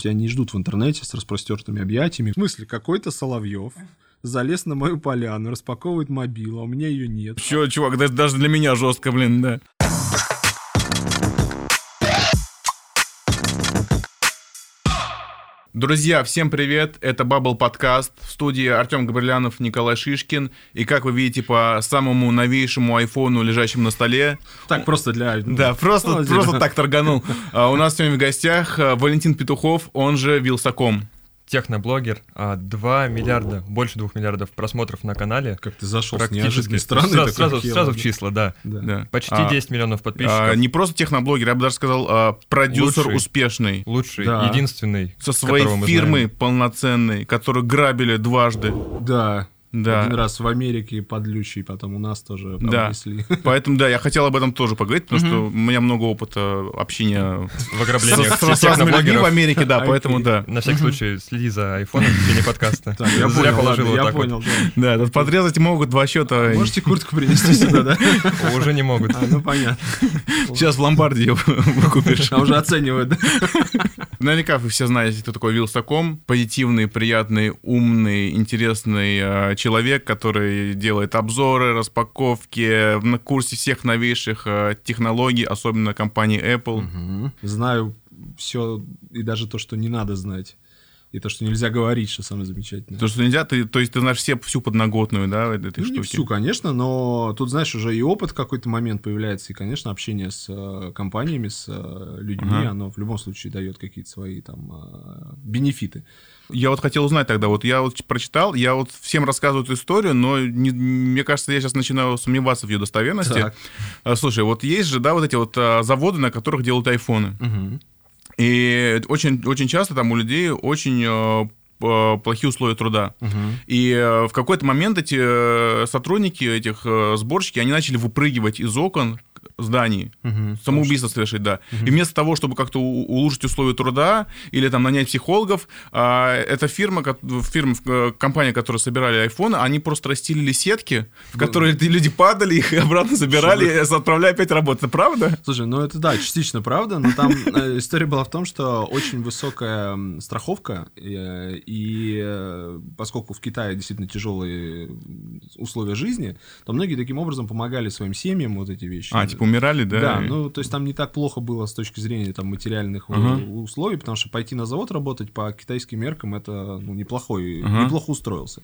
Тебя не ждут в интернете с распростертыми объятиями. В смысле, какой-то Соловьев залез на мою поляну, распаковывает мобилу, а у меня ее нет. Чё, чувак, да- даже для меня жестко, блин, да. Друзья, всем привет! Это Бабл Подкаст. В студии Артем Габрилянов, Николай Шишкин. И как вы видите по самому новейшему айфону, лежащему на столе, Так, просто для... да, просто, просто так торганул. А, У нас сегодня в гостях а, Валентин Петухов, он же Вилсаком. Техноблогер, а, 2 миллиарда, больше 2 миллиардов просмотров на канале. Как ты зашел с Практически неожиданной стороны. сразу, сразу, хило, сразу в да. числа, да. Да. Да. Почти А, 10 миллионов а, подписчиков. не просто техноблогер, я бы даже сказал, а, продюсер Лучший. успешный. Лучший, Да. единственный. Со своей которого мы фирмой знаем. полноценной, которую грабили дважды. Да. Да. Один раз в Америке подлючий, потом у нас тоже Да. обнесли. Поэтому, да, я хотел об этом тоже поговорить, потому что у меня много опыта общения В ограблениях с, с разными людьми в. Америке, да, поэтому да. На всякий случай следи за айфоном в течение подкаста. Я понял, положил я понял. да. Да, тут подрезать могут два счета. Можете куртку принести сюда, да? Уже не могут. А, ну понятно. Сейчас в ломбарде ее выкупишь. А уже оценивают, да? Наверняка вы все знаете, кто такой Вилсаком. Позитивный, приятный, умный, интересный э, человек, который делает обзоры, распаковки, на курсе всех новейших э, технологий, особенно компании Apple. Знаю все, и даже то, что не надо знать. И то, что нельзя говорить, что самое замечательное. То, что нельзя, ты, то есть ты знаешь все, всю подноготную, да, этой Ну, не штуки. всю, конечно, но тут, знаешь, уже и опыт в какой-то момент появляется, и, конечно, общение с э, компаниями, с э, людьми, Ага. оно в любом случае дает какие-то свои там э, бенефиты. Я вот хотел узнать тогда, вот я вот прочитал, я вот всем рассказываю эту историю, но не- мне кажется, я сейчас начинаю сомневаться в ее достоверности. Так. А, Слушай, вот есть же, да, вот эти вот а, заводы, на которых делают айфоны. И очень, очень часто там у людей очень п- плохие условия труда. И э, в какой-то момент эти э, сотрудники, этих э, сборщики, они начали выпрыгивать из окон зданий, самоубийство совершить, да. И вместо того, чтобы как-то улучшить условия труда или там нанять психологов, а, эта фирма, фирма, э, компания, которая собирали айфоны, они просто расстелили сетки, в которые люди падали, их обратно забирали, и отправляли опять работать. Это правда? Слушай, ну это да, частично правда, но там э, история была в том, что очень высокая страховка, э, и э, поскольку в Китае действительно тяжелые условия жизни, то многие таким образом помогали своим семьям вот эти вещи. А, типа умирали, да? Да, ну, то есть там не так плохо было с точки зрения там материальных Ага. условий, потому что пойти на завод работать по китайским меркам это ну, неплохой, Ага. неплохо устроился.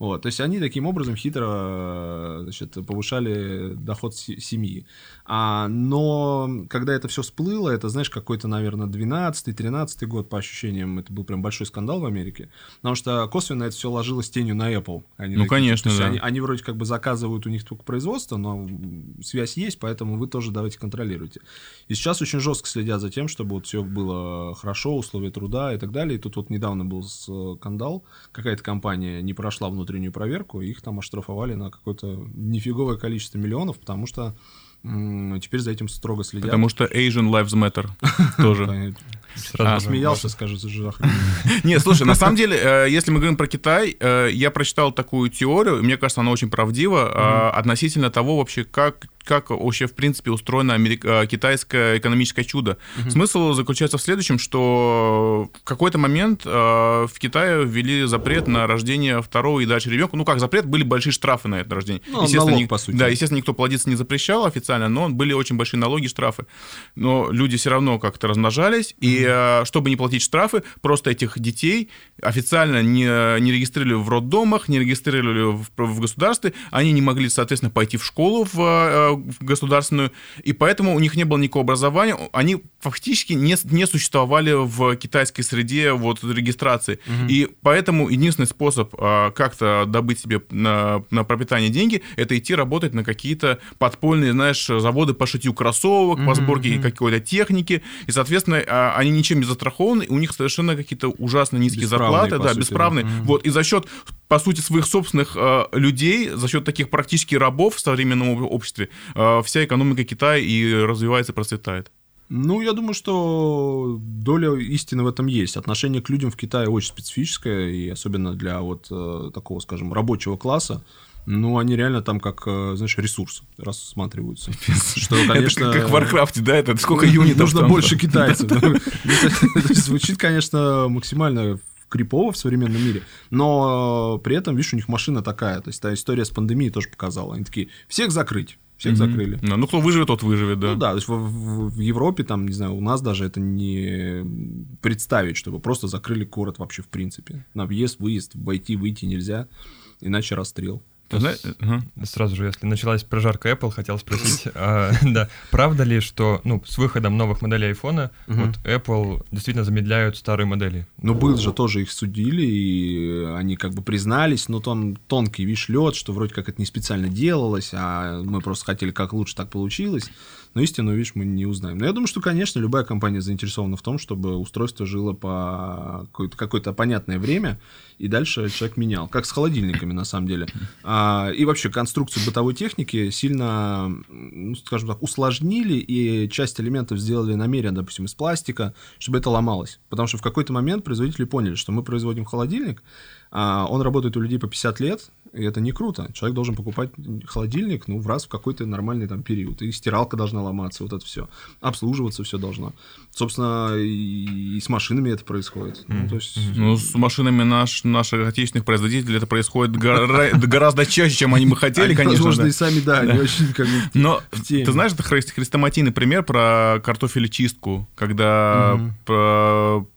Вот, то есть они таким образом хитро э, значит, повышали доход се- семьи. А, но когда это все всплыло, это, знаешь, какой-то, наверное, 12-13 год, по ощущениям, это был прям большой скандал в Америке, потому что косвенно это все ложилось тенью на Apple. Они Ну, такие, конечно, то есть да. они, они вроде как бы заказывают у них только производство, но связь есть, поэтому вы тоже давайте контролируйте. И сейчас очень жестко следят за тем, чтобы вот все было хорошо, условия труда и так далее. И тут вот недавно был скандал, какая-то компания не прошла внутреннюю проверку, их там оштрафовали на какое-то нифиговое количество миллионов, потому что теперь за этим строго следят. Потому что Asian Lives Matter тоже. Сразу А, Смеялся, скажет, же Не, слушай, на самом деле, э, если мы говорим про Китай, э, я прочитал такую теорию, мне кажется, она очень правдива, э, относительно того вообще, как как вообще, в принципе, устроено америк- китайское экономическое чудо. Смысл заключается в следующем, что в какой-то момент э, в Китае ввели запрет на рождение второго и дальше ребенка. Ну как, запрет, были большие штрафы на это рождение. Ну, налог, ни- по сути. Да, естественно, никто плодиться не запрещал официально, но были очень большие налоги, штрафы. Но люди все равно как-то размножались, и э, чтобы не платить штрафы, просто этих детей официально не, не регистрировали в роддомах, не регистрировали в, в государстве, они не могли, соответственно, пойти в школу в, э, в государственную, и поэтому у них не было никакого образования, они фактически не, не существовали в китайской среде вот регистрации. И поэтому единственный способ э, как-то добыть себе на, на пропитание деньги, это идти работать на какие-то подпольные, знаешь, заводы по шитью кроссовок, по сборке какой-то техники, и, соответственно, а, они ничем не застрахованы, и у них совершенно какие-то ужасно низкие Бесправные, зарплаты, да, сути, бесправные. Вот, и за счет, по сути, своих собственных э, людей, за счет таких практически рабов в современном об- обществе, э, вся экономика Китая и развивается, процветает. Ну, я думаю, что доля истины в этом есть. Отношение к людям в Китае очень специфическое, и особенно для вот э, такого, скажем, рабочего класса. Ну, они реально там как, э, знаешь, ресурс рассматриваются. Что, Это конечно... как в Варкрафте, да? Это сколько юнитов Нужно больше китайцев. Ну, это Звучит, конечно, максимально крипово в современном мире, но при этом, видишь, у них машина такая. То есть та история с пандемией тоже показала. Они такие, всех закрыть, всех Мгм. закрыли. Ну, ну, кто выживет, тот выживет, да. Ну да, то есть в, в- в Европе, там, не знаю, у нас даже это не представить, чтобы просто закрыли город вообще в принципе. На въезд, выезд, войти, выйти нельзя, иначе расстрел. Ты знаешь, ага. Сразу же, если началась прожарка Apple, хотел спросить, а, да, правда ли, что ну, с выходом новых моделей вот Apple действительно замедляют старые модели? Ну, был же тоже их судили, и они как бы признались, но там тонкий, видишь, лед, что вроде как это не специально делалось, а мы просто хотели как лучше так получилось. Но истину, видишь, мы не узнаем. Но я думаю, что, конечно, любая компания заинтересована в том, чтобы устройство жило по какое-то, какое-то понятное время, и дальше человек менял. Как с холодильниками, на самом деле. А, и вообще конструкцию бытовой техники сильно, ну, скажем так, усложнили, и часть элементов сделали намеренно, допустим, из пластика, чтобы это ломалось. Потому что в какой-то момент производители поняли, что мы производим холодильник, а он работает у людей по 50 лет, и это не круто. Человек должен покупать холодильник, ну, в раз в какой-то нормальный там период. И стиралка должна ломаться, вот это все. Обслуживаться все должно. Собственно, и, и с машинами это происходит. Ну, то есть... Ну, с машинами наш, наших отечественных производителей это происходит гора- гораздо чаще, чем они бы хотели, Они, конечно. возможно, и сами, да, не очень как бы... Но ты знаешь, это хрес- хрестоматийный пример про картофелечистку, когда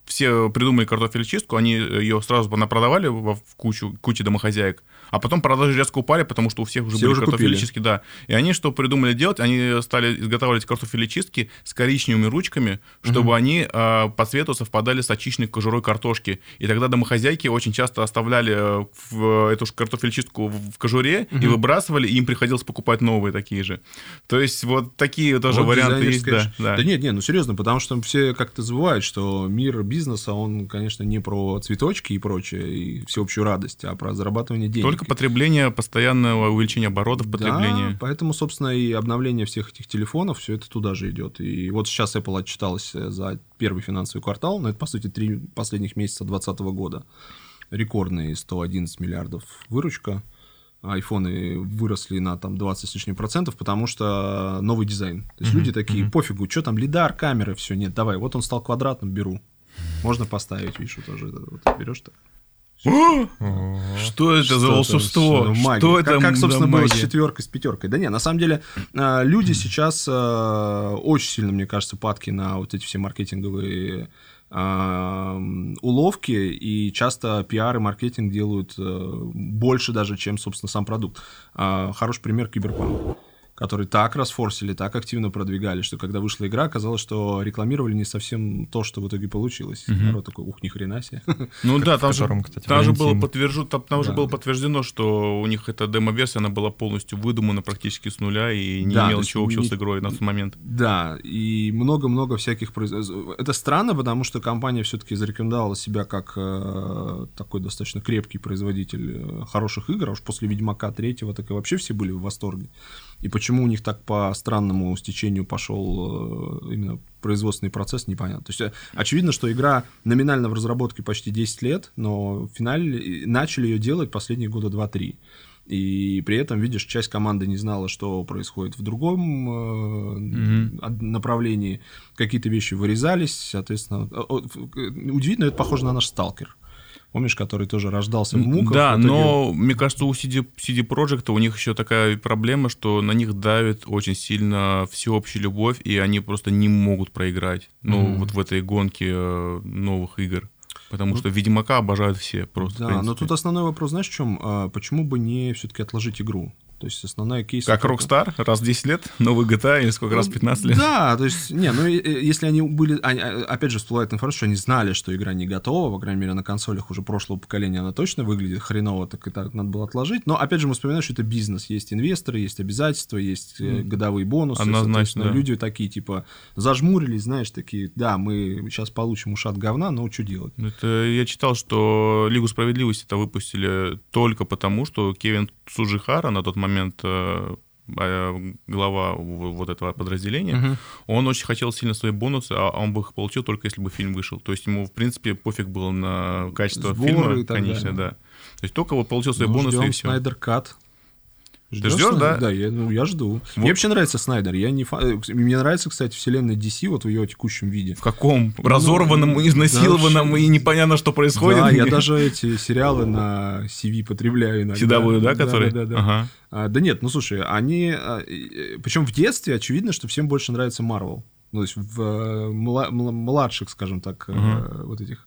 все придумали картофелечистку, они ее сразу продавали во- в кучу, куче домохозяек, а потом продажи резко упали, потому что у всех уже Все были уже картофелечистки, да. И они что придумали делать? Они стали изготавливать картофелечистки с коричневыми ручками, чтобы они а, по цвету совпадали с очищенной кожурой картошки. И тогда домохозяйки очень часто оставляли э, в эту ж картофелечистку в кожуре и выбрасывали, и им приходилось покупать новые такие же. То есть вот такие тоже Вот варианты есть, да. ш- да. нет, нет, ну серьезно, потому что все как-то забывают, что мир бизнеса, он, конечно, не про цветочки и прочее, и всеобщую радость, а про зарабатывание денег. Только потребление, постоянного увеличения оборотов потребления. Да, поэтому, собственно, и обновление всех этих телефонов, все это туда же идет. И вот сейчас Apple отчиталась э, за первый финансовый квартал, но это, по сути, три последних месяца 2020 года. Рекордные 111 миллиардов выручка. Айфоны выросли на там 20 с лишним процентов, потому что новый дизайн. То есть люди такие, пофигу, что там, лидар, камеры, все, нет, давай, вот он стал квадратным, беру. Можно поставить, видишь, вот тоже вот, берешь так. Что это за волшебство? ну. Что как, это как, собственно, было с четверкой, с пятеркой. Да не, на самом деле, а, люди сейчас а, очень сильно, мне кажется, падки на вот эти все маркетинговые а, уловки, и часто пиар и маркетинг делают э, больше даже, чем, собственно, сам продукт. А, Хороший пример Киберпанк который так расфорсили, так активно продвигали, что когда вышла игра, оказалось, что рекламировали не совсем то, что в итоге получилось. Народ такой, ух, ни хрена себе. Ну да, там же, там же было подтверждено, там, там же Да. было подтверждено, что у них эта демо-версия, она была полностью выдумана практически с нуля и не Да, имела ничего общего не- с игрой на тот момент. Да, и много-много всяких... произ- Это странно, потому что компания все-таки зарекомендовала себя как э, такой достаточно крепкий производитель э, хороших игр, а уж после Ведьмака третьего так и вообще все были в восторге. И почему у них так по странному стечению пошел э, именно производственный процесс, непонятно. То есть э, очевидно, что игра номинально в разработке почти 10 лет, но в финале начали ее делать последние года 2-3. И при этом, видишь, часть команды не знала, что происходит в другом э, од- направлении. Какие-то вещи вырезались, соответственно. Э, Удивительно, это похоже на наш сталкер. Помнишь, который тоже рождался в муках? да, итоге- но мне кажется, у CD, CD Projekt у них еще такая проблема, что на них давит очень сильно всеобщая любовь, и они просто не могут проиграть. Ну, Мгм. вот в этой гонке э, новых игр. Потому что Ведьмака обожают все просто. Ну Да, но тут основной вопрос, знаешь, в чем? А, Почему бы не все-таки отложить игру? То есть основная кейс... Как Rockstar, раз в 10 лет, новый GTA, или сколько раз в 15 лет. Да, то есть, не, ну, если они были, они, а, опять же, всплывает информация, что они знали, что игра не готова, по крайней мере, на консолях уже прошлого поколения она точно выглядит хреново, так и так надо было отложить, но, опять же, мы вспоминаем, что это бизнес, есть инвесторы, есть обязательства, есть э, годовые бонусы, Однозначно, да. люди такие, типа, зажмурились, знаешь, такие, да, мы сейчас получим ушат говна, но что делать? Это я читал, что Лигу справедливости это выпустили только потому, что Кевин Суджихара на тот момент э, э, глава в- вот этого подразделения, он очень хотел сильно свои бонусы, а он бы их получил только если бы фильм вышел. То есть ему, в принципе, пофиг было на качество Сборы фильма, и конечно, далее. да. То есть только вот получил свои Ну, бонусы и ждем все. Снайдер Кат. Ты ждешь, да? Да, я, ну, я жду. Вот. Мне вообще нравится Снайдер. Я не фа- э, Мне нравится, кстати, вселенная DC вот в ее текущем виде. В каком? Разорванном, Ну, изнасилованном да, и непонятно, что происходит. Да, я даже эти сериалы на CV потребляю иногда. CW, да, который? Да, да, да. Ага. А, да нет, ну слушай, они... Причем в детстве очевидно, что всем больше нравится Марвел. Ну, то есть в э, мла- мла- младших, скажем так, Мгм. вот этих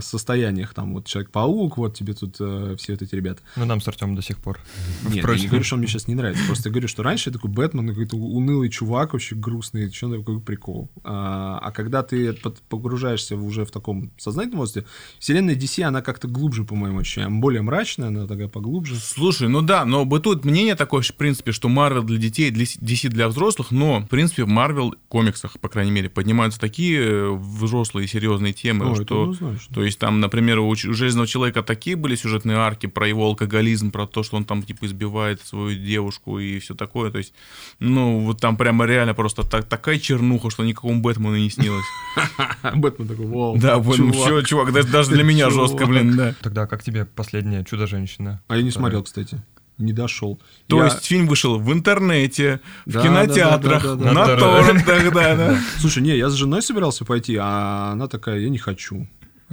состояниях, там вот Человек-паук, вот тебе тут э, все вот эти ребята. Ну, нам с Артемом до сих пор. Нет, я не говорю, что он мне сейчас не нравится. Просто я говорю, что раньше я такой Бэтмен, какой-то унылый чувак, вообще грустный, что такой прикол. А, а когда ты под- погружаешься уже в таком сознательном возрасте, вселенная DC, она как-то глубже, по моему ощущениям, более мрачная, она такая поглубже. Слушай, ну да, но бытует мнение такое, в принципе, что Марвел для детей, для DC для взрослых, но, в принципе, в Марвел комиксах, по крайней мере, поднимаются такие э, взрослые серьезные темы, Ну, это что... То есть там, например, у Железного Человека такие были сюжетные арки про его алкоголизм, про то, что он там, типа, избивает свою девушку и все такое. То есть, ну, вот там прямо реально просто так- такая чернуха, что никакому Бэтмену не снилось. Бэтмен такой, вау, Да, вот, ну, чувак. даже для меня жестко, блин, да. Тогда как тебе последняя «Чудо-женщина»? А я не смотрел, кстати. Не дошел. То Я- есть фильм вышел в интернете, в Да, кинотеатрах, да, да, да, да, на торрентах, да, да. Слушай, не, я с женой собирался пойти, а она такая, я не хочу.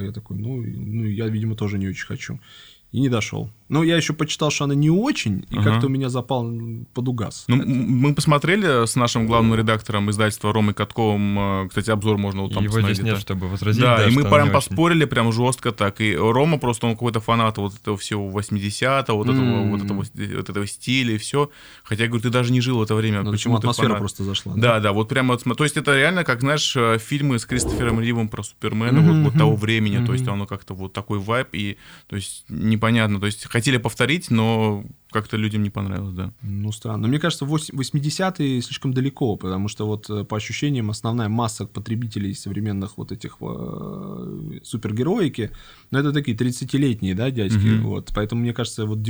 Я такой, ну, ну, я, видимо, тоже не очень хочу. И не дошел. Но я еще почитал, что она не очень, и Ага. как-то у меня запал подугас. Ну, м- мы посмотрели с нашим главным редактором издательства Ромой Катковым, э, кстати, обзор можно вот там Его посмотреть. здесь нет, да. чтобы возразить. Да, и что мы прям не очень. поспорили прям жестко так. И Рома просто, он какой-то фанат вот этого всего 80-го, вот этого, М. вот этого, вот этого стиля и все. Хотя, я говорю, ты даже не жил в это время. Ну, Почему ты атмосфера фанат? просто зашла. Да, да, вот прямо, вот то есть это реально, как, знаешь, э, фильмы с Кристофером Ривом про Супермена, вот, Мгм, вот того времени, то есть оно как-то вот такой вайб, и, то есть, непонятно, то есть, хотели повторить, но как-то людям не понравилось, да. Ну, странно. Но мне кажется, вось- 80-е слишком далеко, потому что вот э, по ощущениям основная масса потребителей современных вот этих э, супергероики, ну, это такие 30-летние, да, дядьки, Мгм. вот. Поэтому, мне кажется, вот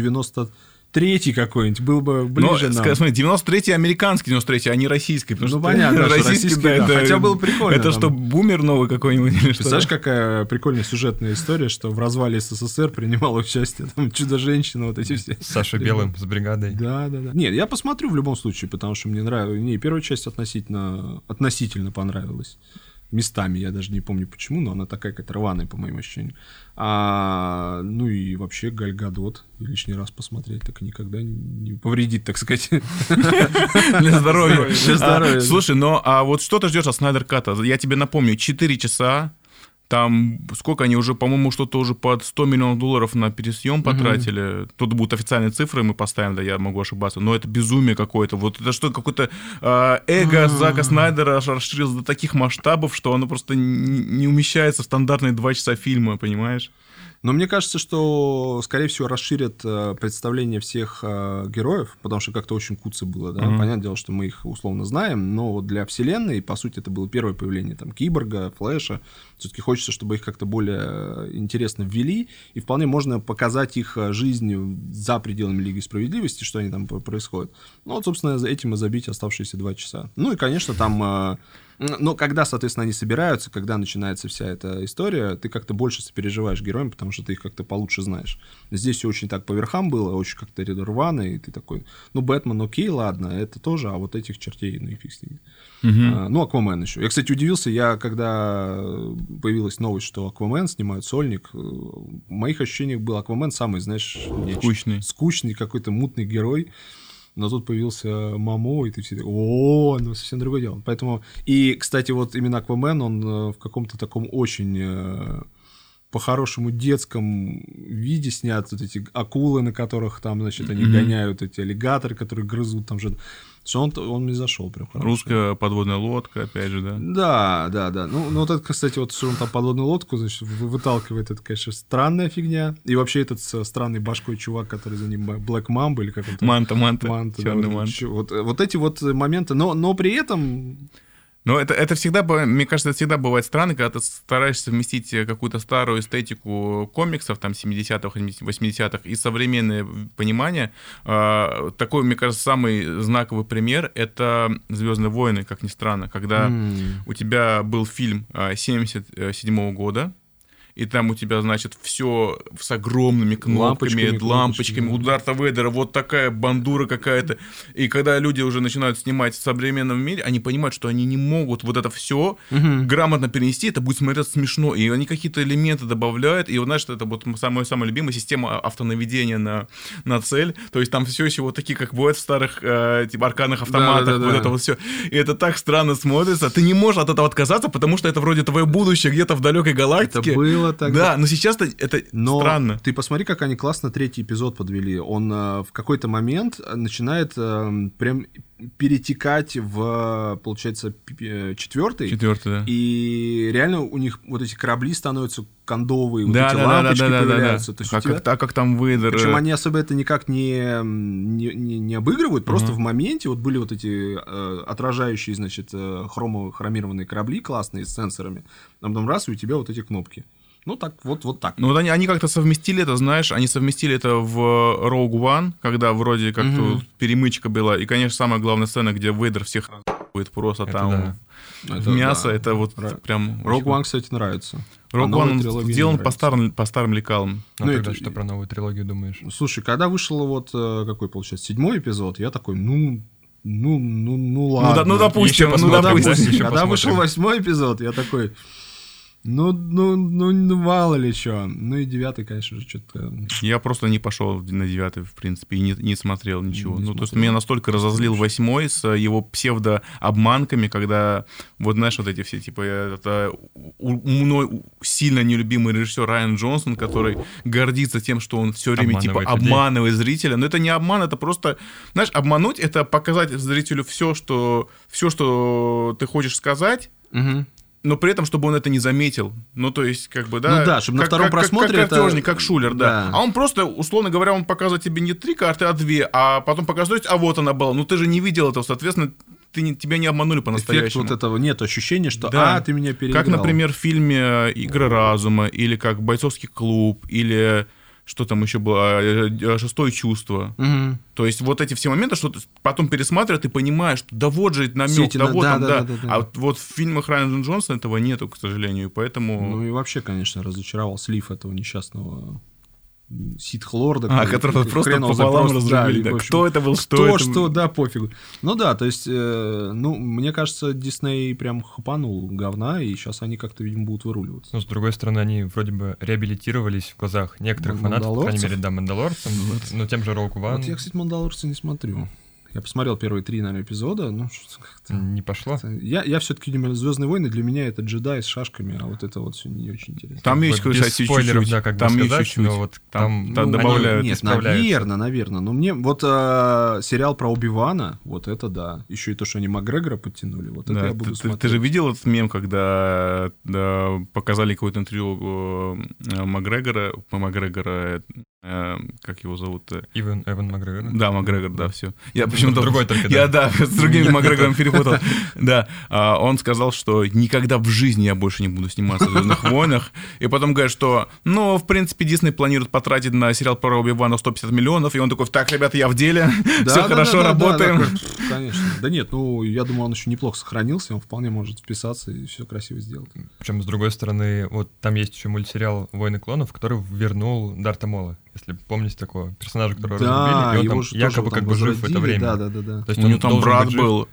93-й какой-нибудь был бы Но, ближе нам. ска- смотри, 93-й американский 93-й, а не российский. потому Ну, что понятно, что российский, да. Хотя было прикольно Это там. что, бумер новый какой-нибудь или что? Представляешь, какая прикольная сюжетная история, что в развале СССР принимал участие там Чудо-женщина, вот эти все. С Сашей Белым, с бригадой. Да, да, да. Нет, я посмотрю в любом случае, потому что мне нравилось. Не, первая часть относительно, относительно понравилась. Местами, я даже не помню почему, но она такая какая-то рваная, по моим ощущениям. А, ну и вообще Галь Гадот лишний раз посмотреть так никогда не повредит, так сказать. Для здоровья. Для здоровья. А, Слушай, ну а вот что ты ждешь от Снайдер Ката? Я тебе напомню, 4 часа, там сколько они уже, по-моему, что-то уже под 100 миллионов долларов на пересъем потратили. Тут будут официальные цифры, мы поставим, да, я могу ошибаться, но это безумие какое-то. Вот это что, какое-то э, эго Зака Снайдера расширилось до таких масштабов, что оно просто не, умещается в стандартные 2 часа фильма, понимаешь? Но мне кажется, что, скорее всего, расширят э, представление всех э, героев, потому что как-то очень куца было, да. Мгм. Понятное дело, что мы их условно знаем, но вот для вселенной, по сути, это было первое появление там Киборга, Флэша. Все-таки хочется, чтобы их как-то более э, интересно ввели, и вполне можно показать их э, жизнь за пределами Лиги Справедливости, что они там происходят. Ну вот, собственно, этим и забить оставшиеся два часа. Ну и, конечно, там... э, но когда, соответственно, они собираются, когда начинается вся эта история, ты как-то больше сопереживаешь героям, потому что ты их как-то получше знаешь. Здесь все очень так по верхам было, очень как-то рвано, и ты такой, ну, Бэтмен, окей, ладно, это тоже, а вот этих чертей, ну и фиг с ними. А, ну, Аквамен еще. Я, кстати, удивился, я, когда появилась новость, что Аквамен снимают сольник, э, в моих ощущениях был Аквамен самый, знаешь, Скучный. скучный какой-то мутный герой. Но тут появился Мамо, и ты все такой, о, ну совсем другое дело. Поэтому, и, кстати, вот именно Аквамен, он э, в каком-то таком очень э, по-хорошему детском виде снят, вот эти акулы, на которых там, значит, они Мгм. гоняют, эти аллигаторы, которые грызут там же. Что он, он мне зашел прям хорошо. Русская подводная лодка, опять же, да. Да, да, да. Ну, ну вот это, кстати, вот что он там подводную лодку, значит, вы- выталкивает, это, конечно, странная фигня. И вообще этот с странной башкой чувак, который за ним Black Mamba или как он там. Манта, манта, Манта, да, черный вот, мант. чё- вот, вот эти вот моменты, но, но при этом Но это, это всегда, мне кажется, это всегда бывает странно, когда ты стараешься совместить э, какую-то старую эстетику комиксов, там, 70-х, 80-х, и современное понимание. А, Такой, мне кажется, самый знаковый пример — это «Звездные войны», как ни странно, когда м, у тебя был фильм 77 года, и там у тебя, значит, все с огромными кнопками, Лампочками, лампочками, лампочками кнопочками, у Дарта Вейдера вот такая бандура какая-то. И когда люди уже начинают снимать в современном мире, они понимают, что они не могут вот это все грамотно перенести, это будет смотреться смешно. И они какие-то элементы добавляют, и вот, знаешь, это вот самая самая любимая система автонаведения на, на цель. То есть там все еще вот такие, как бывает в старых э, типа аркадных автоматах, Да-да-да. вот это вот все. И это так странно смотрится. Ты не можешь от этого отказаться, потому что это вроде твое будущее где-то в далекой Это галактике. Было тогда. Да, но сейчас это, Но странно. ты посмотри, как они классно третий эпизод подвели. Он э, в какой-то момент э, начинает э, прям перетекать в, получается, э, четвертый. Четвертый, да. И реально у них вот эти корабли становятся кондовые, вот да, эти да, да, да, лампочки да, да, да, да. появляются. То есть у А тебя- как, а как там Вейдер? Причем э, они особо это никак не, не, не, не обыгрывают, просто Мгм. в моменте вот были вот эти э, отражающие, значит, э, хромо, хромированные корабли классные с сенсорами, а потом раз, и у тебя вот эти кнопки. Ну, так, вот, вот так. Ну вот они, они как-то совместили это, знаешь, они совместили это в Rogue One, когда вроде как тут перемычка была. И, конечно, самая главная сцена, где Вейдер всех будет просто Это там да. Это мясо, да. это вот Ра- прям... Rogue One, кстати, нравится. А Rogue One сделан по старым, по старым лекалам. Ну, Ну, тогда это- что про новую трилогию думаешь? Слушай, когда вышел вот, э, какой, получается, седьмой эпизод, я такой, ну, ну, ну, ну ладно. да- ну, допустим, Еще ну, допустим. Еще Когда посмотрим. вышел восьмой эпизод, я такой, ну, ну, ну, ну, мало ли что. Ну и девятый, конечно же, что-то... Я просто не пошел на девятый, в принципе, и не, не смотрел ничего. Не ну, то есть смотрел. меня настолько разозлил восьмой с его псевдообманками, когда, вот знаешь, вот эти все, типа, это у- мной сильно нелюбимый режиссер Райан Джонсон, который гордится тем, что он все время, типа, Обманывает людей. обманывает зрителя. Но это не обман, это просто, знаешь, обмануть, это показать зрителю все, что, все, что ты хочешь сказать, но при этом, чтобы он это не заметил. Ну, то есть, как бы, да. Ну да, чтобы на как- втором как- как- просмотре Как это- картежник, как шулер, да. Да. А он просто, условно говоря, он показывает тебе не три карты, а две, а потом показывает, а вот она была. Ну, ты же не видел этого, соответственно, ты не, тебя не обманули Эффект по-настоящему. вот этого нет ощущения, что Да. а, ты меня переиграл. Как, например, в фильме «Игры разума», или как «Бойцовский клуб», или что там еще было, э, э, «Шестое чувство». Мгм. То есть вот эти все моменты, что ты потом пересматриваешь, ты понимаешь, что да вот же намек, эти да вот да, он, да, да. да, да, да. А вот, вот в фильмах Райана Джонсона этого нету, к сожалению, поэтому... Ну и вообще, конечно, разочаровал слив этого несчастного ситхлорда. А, которого просто пополам разрубили, да. Кто это был, что Кто, это что, да, пофигу. Ну да, то есть, э, ну, мне кажется, Дисней прям хапанул говна, и сейчас они как-то, видимо, будут выруливаться. Ну, с другой стороны, они вроде бы реабилитировались в глазах некоторых фанатов, по крайней мере, да, Мандалорцем, но тем же Роук Ван Вот я, кстати, Мандалорца не смотрю. Я посмотрел первые три, наверное, эпизода, ну, что-то как-то... не пошло. Я, я все-таки Звездные войны для меня это джедай с шашками, а вот это вот все не очень интересно. Там есть, Как бы кстати, без спойлеров, чуть-чуть. да, как бы там есть сказать, чуть-чуть. но вот Там- там, там они добавляют, Нет, исправляются. наверное, наверное. Но мне вот э, сериал про Оби-Вана, вот это да. Еще и то, что они Макгрегора подтянули, вот это Да, я буду ты, ты- смотреть. ты же видел этот мем, когда да, показали какое-то интервью э, Макгрегора, Макгрегора, э, как его зовут? э, Иван, Эван Макгрегор. Да, Макгрегор, да, все. Я почему-то... Другой только, Я, да. да, с другими Макгрегором перепутал. Да, а, он сказал, что никогда в жизни я больше не буду сниматься в «Звездных войнах». И потом говорит, что, ну, в принципе, Дисней планирует потратить на сериал про Оби-Вана 150 миллионов. И он такой, так, ребята, я в деле, все хорошо, работаем. конечно. Да нет, ну, я думаю, он еще неплохо сохранился, он вполне может вписаться и все красиво сделать. Причем, с другой стороны, вот там есть еще мультсериал «Войны клонов», который вернул Дарта Мола, если помните такого персонажа, которого Да, разрубили, и он его там якобы как бы жив в это время. Да, да, да, да. То есть У он него там брат быть жив. был,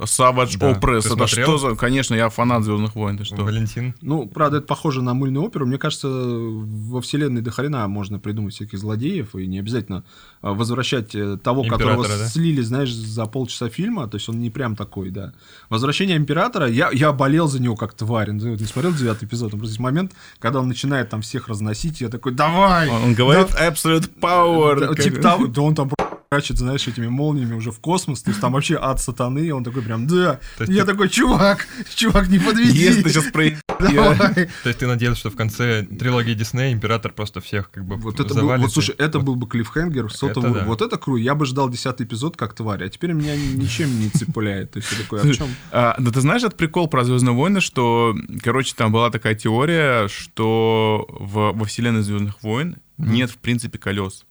Savage Да. Это смотрел? что за... Конечно, я фанат «Звездных войн», ты что? Валентин. Ну, правда, это похоже на мыльную оперу. Мне кажется, во вселенной до хрена можно придумать всяких злодеев, и не обязательно возвращать э, того, которого Императора, да? слили, знаешь, за полчаса фильма. То есть он не прям такой, да. Возвращение императора, я, я болел за него как тварь. Не смотрел девятый эпизод? Там просто есть момент, когда он начинает там всех разносить, я такой, давай! Он, он говорит Absolute Power. Да, как- типа того, да он там прячет, знаешь, этими молниями уже в космос, то есть там вообще ад сатаны, и он такой прям, да. Есть я ты- такой, чувак, чувак, не подведи. Если ты сейчас про... Давай. То есть ты надеялся, что в конце трилогии Диснея император просто всех как бы Вот это был, вот слушай, это вот был бы клиффхенгер сотого Это уровня. да. Вот это круто. Я бы ждал десятый эпизод как тварь, а теперь меня ничем не цепляет. То есть я такой, а в чем? А, да ты знаешь этот прикол про Звездные войны, что, короче, там была такая теория, что в, во вселенной Звездных войн нет, в принципе, колес.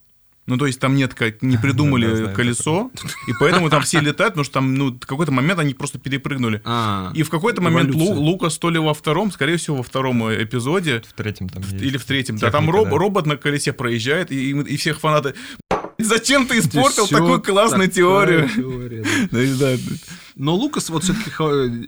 Ну, то есть там нет, как не придумали Да, знаю колесо, и поэтому там все летают, потому что там, ну, в какой-то момент они просто перепрыгнули. А, И в какой-то момент Лу-. Лукас то ли во втором, скорее всего, во втором э, эпизоде, В третьем там есть. или в третьем, да, там техника, роб- да. робот на колесе проезжает, и- и всех фанаты... Зачем ты испортил такую классную теорию? Но Лукас, вот все-таки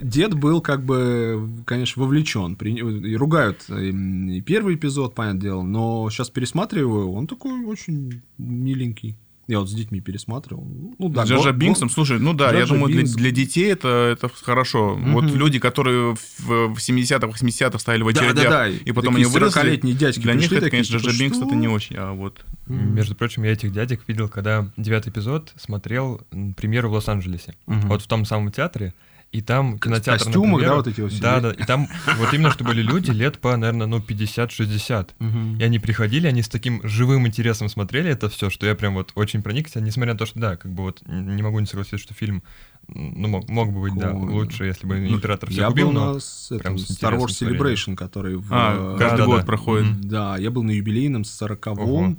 дед был, как бы, конечно, вовлечен. И ругают и первый эпизод, понятное дело, но сейчас пересматриваю, он такой очень миленький. Я вот с детьми пересматривал. Ну да, Джаджа го- го- Бинксом, слушай, ну да, я Джаджа думаю, для, Бинкс. для детей это, это хорошо. Вот Мгм. люди, которые в, в 70-х, 80-х стояли в Да, очередях, да, да. и потом Такие они выросли, 40-летние дядьки для них это, такие, конечно, типа, Джаджа Бинкс это не очень, а вот... Между прочим, я этих дядек видел, когда девятый эпизод смотрел премьеру в Лос-Анджелесе. Мгм. Вот в том самом театре. И там кинотеатр, костюмах, например, да, вот эти вот Да, да? И там вот именно, что были люди лет по, наверное, ну, 50-60. Мгм. И они приходили, они с таким живым интересом смотрели это все, что я прям вот очень проникся, несмотря на то, что да, как бы вот не могу не согласиться, что фильм, ну, мог, мог бы быть, да, лучше, если бы Ну, император все Я купил, был но... на с- этом, с Star Wars интересом смотрели. Celebration, который в... А, э, каждый да, год да. проходит. Мгм. Да, я был на юбилейном 40-м, Ого.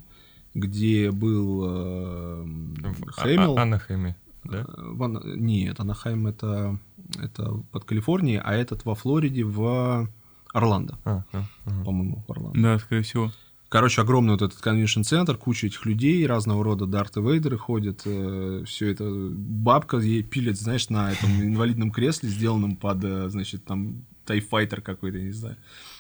где был э, в А- Хэмилл. А- Анахайме, да? Э, в Ана- Нет, Анахайм это, это под Калифорнией, а этот во Флориде в Орландо, А, а, ага. по-моему, в Орландо. Да, скорее всего. Короче, огромный вот этот конвеншн-центр, куча этих людей, разного рода Дарты Вейдеры ходят, все это бабка ей пилит, знаешь, на этом инвалидном кресле, сделанном под, э, значит, там, тайфайтер какой-то, не знаю.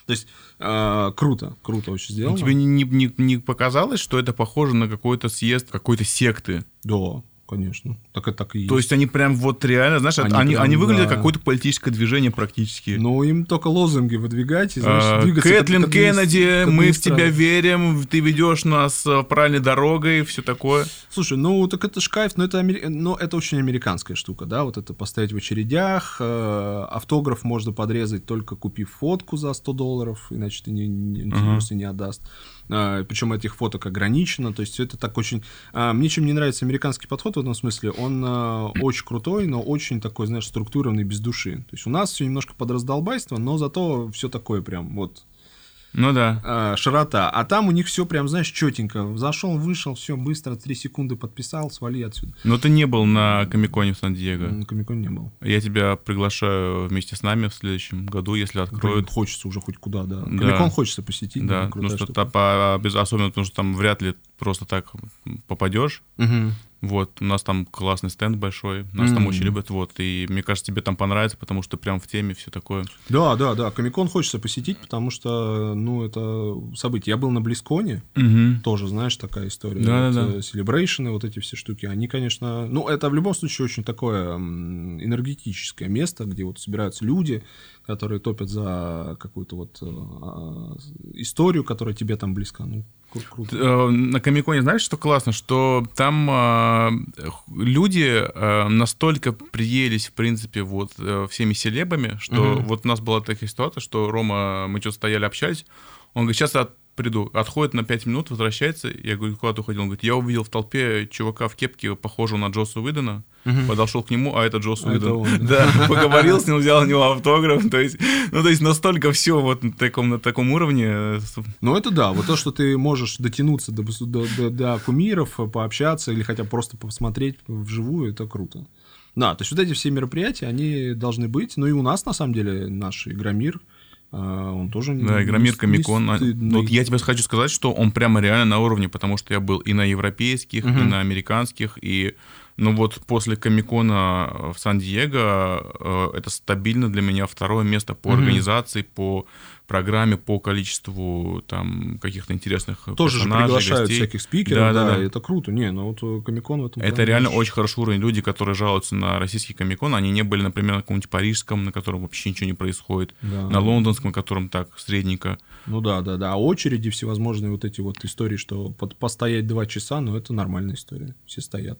То есть, э, круто, круто очень сделано. Тебе не, не, не- не показалось, что это похоже на какой-то съезд какой-то секты? Да, конечно. Так это так и есть. То есть они прям вот реально, знаешь, Они они, они, прям, выглядят да. как какое-то политическое движение практически. Ну, им только лозунги выдвигать и, знаешь, А, двигаться. Кэтлин как админи- Кеннеди, как мы в тебя верим, ты ведешь нас э, правильной дорогой, все такое. Слушай, ну так это ж кайф, но это, амери- но это очень американская штука, да, вот это постоять в очередях, э, автограф можно подрезать только купив фотку за 100 долларов, иначе ты не, не, просто не отдаст. Причем этих фоток ограничено, то есть это так очень... а, мне чем не нравится американский подход в этом смысле, он э, очень крутой, но очень такой, знаешь, структурированный, без души. То есть у нас все немножко под раздолбайство, но зато все такое прям вот Ну да. а, широта. А там у них все прям, знаешь, четенько. Зашел, вышел, все быстро, три секунды подписал, свали отсюда. Но ты не был на Комиконе в Сан-Диего. На Комиконе не был. Я тебя приглашаю вместе с нами в следующем году, если Блин, откроют. хочется уже хоть куда, да. Да. Комикон хочется посетить. Да, блин, ну что по- без- особенно потому, что там вряд ли просто так попадешь. Мгм. Вот, у нас там классный стенд большой, нас там М. очень любят, вот, и мне кажется, тебе там понравится, потому что прям в теме все такое. Да, да, да. Комикон хочется посетить, потому что, ну, это событие. Я был на Близконе, Угу. тоже, знаешь, такая история. Да-да-да. Вот, э, Celebration, вот эти все штуки, они, конечно... Ну, это в любом случае очень такое энергетическое место, где вот собираются люди, которые топят за какую-то вот э, а, историю, которая тебе там близка. Ну, круто. Э, На Комиконе знаешь, что классно? Что там э, люди э, настолько приелись, в принципе, вот э, всеми селебами, что Мгм. вот у нас была такая ситуация, что Рома, мы что-то стояли, общались, он говорит, сейчас я приду, отходит на 5 минут, возвращается, я говорю, куда ты уходил? Он говорит, я увидел в толпе чувака в кепке, похожего на Джосса Уидона, подошел к нему, а это Джосс А это Уидон. он, Да, поговорил с ним, взял у него автограф, то есть, ну, то есть настолько все вот на таком, на таком уровне, э, Ну, это да, вот то, что ты можешь дотянуться до, до, до- до кумиров, пообщаться или хотя бы просто посмотреть вживую, это круто. Да, то есть вот эти все мероприятия, они должны быть. Ну и у нас, на самом деле, наш Игромир, он тоже... Да, Игромир, Комикон. а, стыдный. Вот я тебе хочу сказать, что он прямо реально на уровне, потому что я был и на европейских, и Мгм. на американских, и ну вот после Комикона в Сан-Диего э, это стабильно для меня второе место по Мгм. организации, по программе, по количеству там каких-то интересных Тоже же приглашают гостей. всяких спикеров, да, Да-да-да. это круто. Не, ну вот э, Комикон в этом Это реально очень- очень хороший уровень. Люди, которые жалуются на российский комикон, они не были, например, на каком-нибудь парижском, на котором вообще ничего не происходит, Да. на лондонском, на котором так средненько. Ну да, да, да. А очереди всевозможные вот эти вот истории, что под- постоять два часа, ну это нормальная история. Все стоят.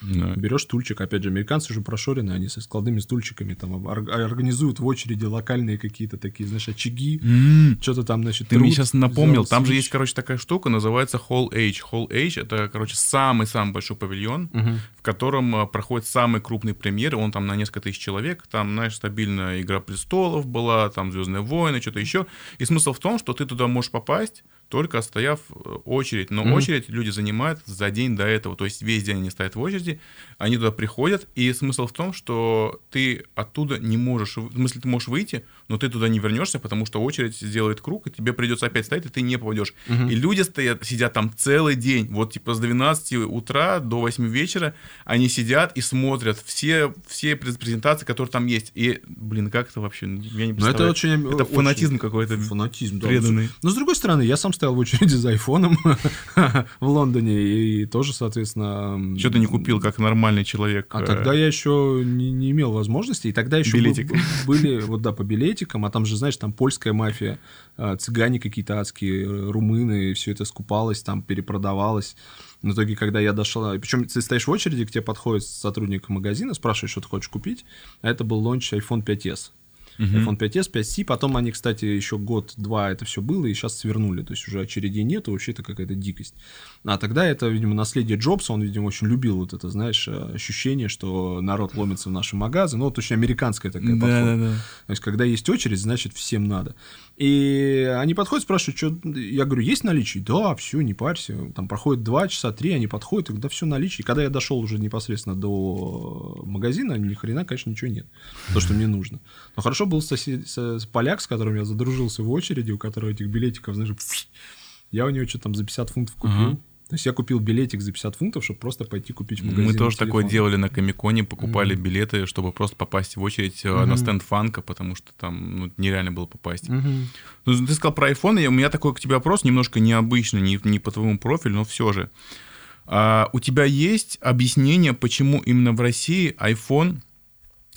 Да. Берешь стульчик, опять же, американцы же прошорены, они со складными стульчиками там ор- организуют в очереди локальные какие-то такие, знаешь, очаги, М, что-то там, значит, Ты мне трут, сейчас напомнил, там же свич. есть, короче, такая штука, называется Hall H. Hall H — это, короче, самый-самый большой павильон, Мгм. в котором а, проходит самый крупный премьеры, он там на несколько тысяч человек, там, знаешь, стабильно «Игра престолов» была, там «Звездные войны», что-то еще. И смысл в том, что ты туда можешь попасть, только отстояв э, очередь. Но Мгм. очередь люди занимают за день до этого. То есть весь день они стоят в очереди, они туда приходят. И смысл в том, что ты оттуда не можешь... В смысле, ты можешь выйти, но ты туда не вернешься, потому что очередь сделает круг, и тебе придется опять стоять, и ты не попадешь. Мгм. И люди стоят, сидят там целый день. Вот типа с 12 утра до 8 вечера они сидят и смотрят все, все през- презентации, которые там есть. И, блин, как это вообще? Я не Но это представляю. очень... Это очень- фанатизм какой-то Фанатизм, да. преданный. Но с другой стороны, я сам стоял в очереди за айфоном в Лондоне, и тоже, соответственно... Что ты не купил, как нормальный человек? А э, тогда я еще не, не имел возможности, и тогда еще Билетик. были, вот да, по билетикам, а там же, знаешь, там польская мафия, а, цыгане какие-то адские, э, румыны, все это скупалось, там перепродавалось. В итоге, когда я дошел, причем ты стоишь в очереди, к тебе подходит сотрудник магазина, спрашивает, что ты хочешь купить, а это был лонч iPhone 5s. iPhone 5s, 5C, потом они, кстати, еще год-два это все было, и сейчас свернули, то есть уже очередей нету, вообще это какая-то дикость. А тогда это, видимо, наследие Джобса, он, видимо, очень любил вот это, знаешь, э, ощущение, что народ ломится в наши магазы, ну, вот очень американская такая подход. Да-да-да. То есть, когда есть очередь, значит, всем надо. И они подходят, спрашивают, что... Я говорю, есть наличие? Да, все, не парься. Там проходит 2 часа, 3, они подходят, и говорят, да, все наличие. И когда я дошел уже непосредственно до магазина, ни хрена, конечно, ничего нет. То, что мне нужно. Но хорошо был сосед, со- поляк, с которым я задружился в очереди, у которого этих билетиков, знаешь, я у него что там за 50 фунтов купил. Ага. То есть я купил билетик за 50 фунтов, чтобы просто пойти купить в магазин. Мы тоже такое телефон. делали на Комиконе, покупали билеты, чтобы просто попасть в очередь э, на стенд фанка, потому что там ну, нереально было попасть. Мгм. Ну, ты сказал про iPhone, и у меня такой к тебе вопрос, немножко необычный, не, не по твоему профилю, но все же. А, у тебя есть объяснение, почему именно в России iPhone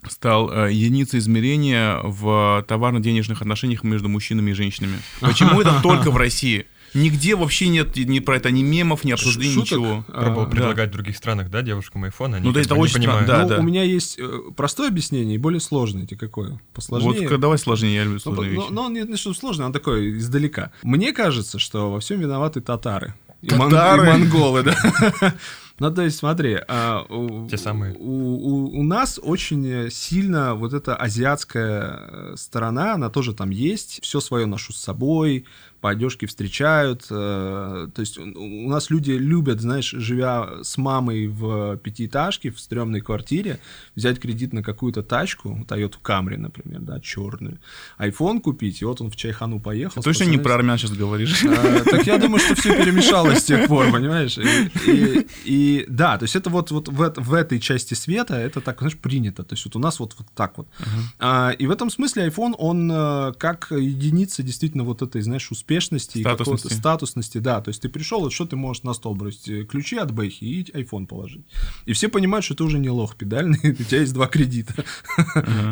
стал э, единицей измерения в товарно-денежных отношениях между мужчинами и женщинами? Почему это только в России? Нигде вообще нет ни про это ни мемов, ни обсуждений, Шуток. ничего. Пробовал А, да. предлагать в других странах, да, девушкам айфон, они Ну, да, это бы не очень понимают. Да, ну, да. у меня есть э, простое объяснение и более сложное. Тебе какое? Посложнее? Вот давай сложнее, я люблю Ну, сложные но, вещи. но он не, не что сложно, он такой издалека. Мне кажется, что во всем виноваты татары. И, Татары? и монголы, да. Ну, то есть, смотри, а, у, Те самые. У, у- у нас очень сильно вот эта азиатская э, сторона, она тоже там есть. Все свое ношу с собой, по одежке встречают. э, То есть у нас люди любят, знаешь, живя с мамой в пятиэтажке, в стрёмной квартире, взять кредит на какую-то тачку, Toyota Camry, например, да, черную, iPhone купить, и вот он в чайхану поехал. Ты точно не про армян сейчас говоришь? а, Так я думаю, что все перемешалось с тех пор, понимаешь? И, и- и да, то есть это вот, вот в, в этой части света это так, знаешь, принято. То есть вот у нас вот, вот так вот. А, и в этом смысле iPhone, он э, как единица действительно вот этой, знаешь, успешности и Статусности. да. То есть ты пришел, вот что ты можешь на стол бросить? Э, Ключи от Бэхи и iPhone положить. И все понимают, что ты уже не лох педальный, у тебя есть два кредита.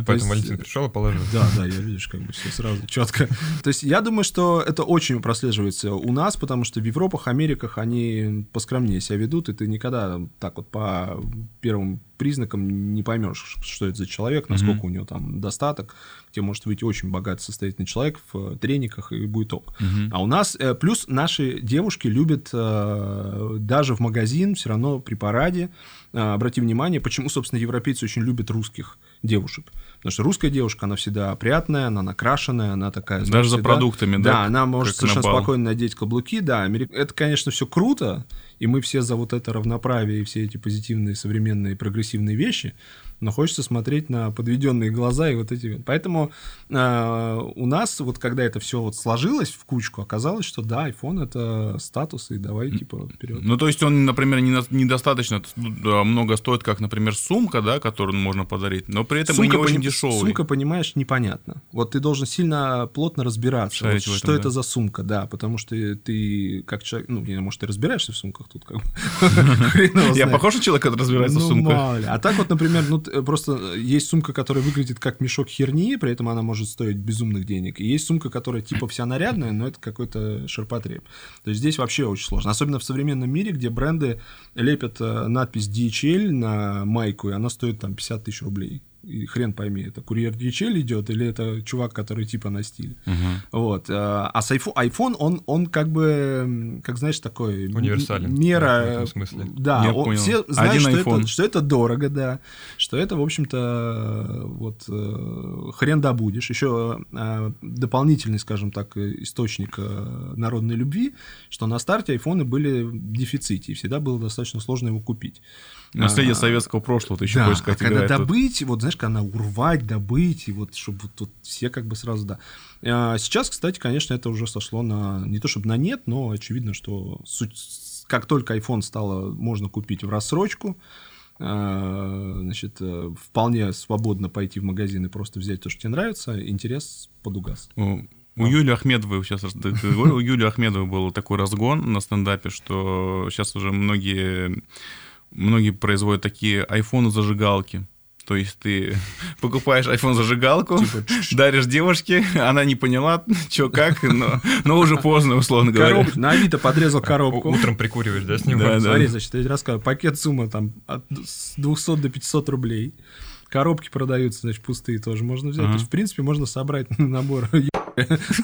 Поэтому Валентин пришел и положил. да, да, я видишь, как бы все сразу четко. То есть я думаю, что это очень прослеживается у нас, потому что в Европах, Америках они поскромнее себя ведут, и ты никогда так вот по первым признакам не поймешь, что это за человек, насколько у него там достаток. Тебе может выйти очень богатый, состоятельный человек в трениках, и будет ок. А у нас, э, плюс наши девушки любят э, даже в магазин все равно при параде, э, обрати внимание, почему, собственно, европейцы очень любят русских девушек. Потому что русская девушка, она всегда опрятная, она накрашенная, она такая... знаешь, Даже за продуктами, да, Да, она может совершенно бал. спокойно надеть каблуки, да. Амери- Это, конечно, все круто, и мы все за вот это равноправие и все эти позитивные, современные, прогрессивные вещи, но хочется смотреть на подведенные глаза и вот эти... Поэтому э, у нас, вот когда это все вот сложилось в кучку, оказалось, что да, iPhone — это статус, и давай, типа, вперед. Ну, то есть он, например, не на- недостаточно да, много стоит, как, например, сумка, да, которую можно подарить, но при этом и не очень пони- дешевый. Сумка, понимаешь, непонятно. Вот ты должен сильно плотно разбираться, вот этом, что да. это за сумка, да, потому что ты как человек, ну, не, может, ты разбираешься в сумках тут, как бы. Я похож на человека, который разбирается в Ну, сумках? А так вот, например, ну, просто есть сумка, которая выглядит как мешок херни, при этом она может стоить безумных денег. И есть сумка, которая типа вся нарядная, но это какой-то ширпотреб. То есть здесь вообще очень сложно. Особенно в современном мире, где бренды лепят э, надпись DHL на майку, и она стоит там 50 тысяч рублей. И хрен пойми, это курьер DHL идет или это чувак, который типа на стиле. Мгм. Вот. А а с iPhone, iPhone он, он как бы, как знаешь, такой... Универсален, Мера... да, в смысле. Да, Я он- понял. все знают, Один что, iPhone. Это, что это дорого, да. Что это, в общем-то, вот э, хрен добудешь. Еще э, дополнительный, скажем так, э, источник э, народной любви, что на старте айфоны были в дефиците, и всегда было достаточно сложно его купить. Наследие А, советского прошлого, ты еще да, хочешь а сказать, когда играет тут. добыть, вот знаешь, когда урвать, добыть, и вот чтобы вот, тут все как бы сразу, да. А сейчас, кстати, конечно, это уже сошло на, не то чтобы на нет, но очевидно, что суть- как только iPhone стало можно купить в рассрочку, а, значит, э, вполне свободно пойти в магазин и просто взять то, что тебе нравится, интерес подугас. У у Юли Ахмедовой сейчас ты- ты у Юли Ахмедовой был такой разгон на стендапе, что сейчас уже многие многие производят такие айфоны зажигалки. То есть ты покупаешь iPhone зажигалку, Типа, даришь девушке, она не поняла, что как, но, но уже поздно, условно говоря. Коробку, на Авито подрезал коробку. У- Утром прикуриваешь, да, с ним? Да, да. Смотри, значит, я тебе рассказываю, пакет сумма там от с 200 до 500 рублей. Коробки продаются, значит, пустые тоже можно взять. Ага. То есть, в принципе, можно собрать набор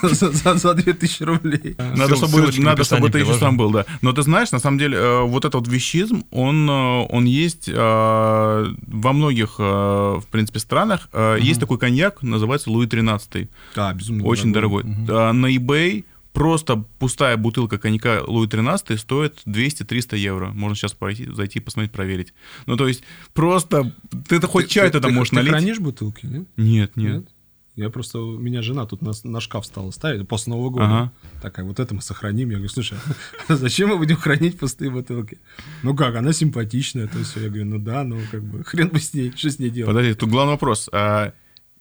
за, за, за 2000 рублей. Надо, Ссыл- чтобы, надо, чтобы ты еще сам был, да. Но ты знаешь, на самом деле, э, вот этот вот вещизм, он, э, он есть э, во многих, э, в принципе, странах. Э, Есть такой коньяк, называется Луи 13. Да, безумно Очень дорогой. На eBay просто пустая бутылка коньяка Луи 13 стоит 200-300 евро. Можно сейчас пойти, зайти, посмотреть, проверить. Ну, то есть, просто ты это хоть Ты- чай ты- ты- можешь ты налить. хранишь бутылки, нет? Нет, нет. Я просто, у меня жена тут на, на шкаф стала ставить после Нового года. Ага. Такая, вот это мы сохраним. Я говорю, слушай, а зачем мы будем хранить пустые бутылки? Ну как, она симпатичная, то есть я говорю, ну да, ну как бы, хрен бы с ней, что с ней делать? Подожди, тут главный вопрос. А,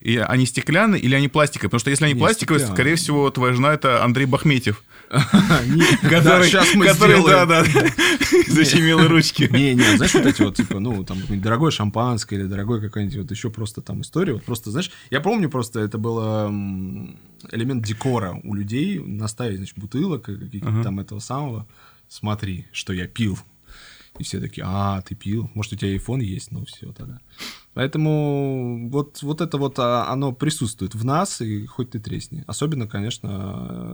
и они стеклянные или они пластиковые? Потому что если они Не, пластиковые, стеклянные. скорее всего, твоя жена это Андрей Бахметьев. Который, щас мы который, да, да, защемил ручки. Не, не, знаешь, вот эти вот, типа, ну, там, дорогое шампанское или дорогое какая-нибудь вот еще просто там история. Вот просто, знаешь, я помню просто, это было элемент декора у людей, наставить, значит, бутылок, и каких-то там этого самого. Смотри, что я пил. И все такие, а, ты пил, может, у тебя iPhone есть, ну, все тогда. Поэтому вот, вот это вот, а, оно присутствует в нас, и хоть ты тресни. Особенно, конечно,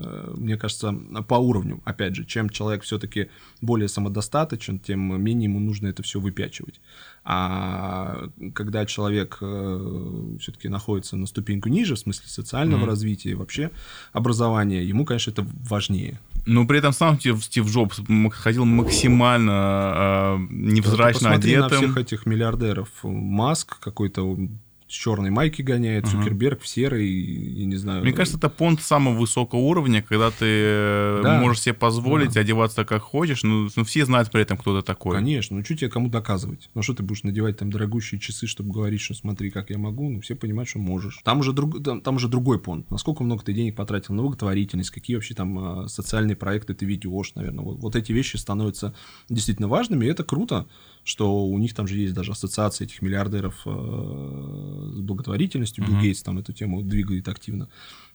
э, мне кажется, по уровню. Опять же, чем человек все-таки более самодостаточен, тем менее ему нужно это все выпячивать. А когда человек все-таки находится на ступеньку ниже, в смысле социального Мгм. развития и вообще образования, ему, конечно, это важнее. Но при этом сам Стив, Стив Джобс ходил максимально э, невзрачно Посмотри на одетым. всех этих миллиардеров. Маск какой-то с черной майки гоняет, Ага. Цукерберг в серой, и не знаю. Мне кажется, это понт самого высокого уровня, когда ты э, Да. можешь себе позволить одеваться как хочешь, но, но все знают при этом, кто ты такой. Конечно, ну что тебе кому доказывать? Ну что ты будешь надевать там дорогущие часы, чтобы говорить, что смотри, как я могу? Ну все понимают, что можешь. Там уже, друг, там, там уже другой понт. Насколько много ты денег потратил на благотворительность, какие вообще там э, социальные проекты ты ведешь, наверное. Вот, вот эти вещи становятся действительно важными, и это круто, что у них там же есть даже ассоциация этих миллиардеров э, с благотворительностью. Билл Мгм. Гейтс там эту тему двигает активно.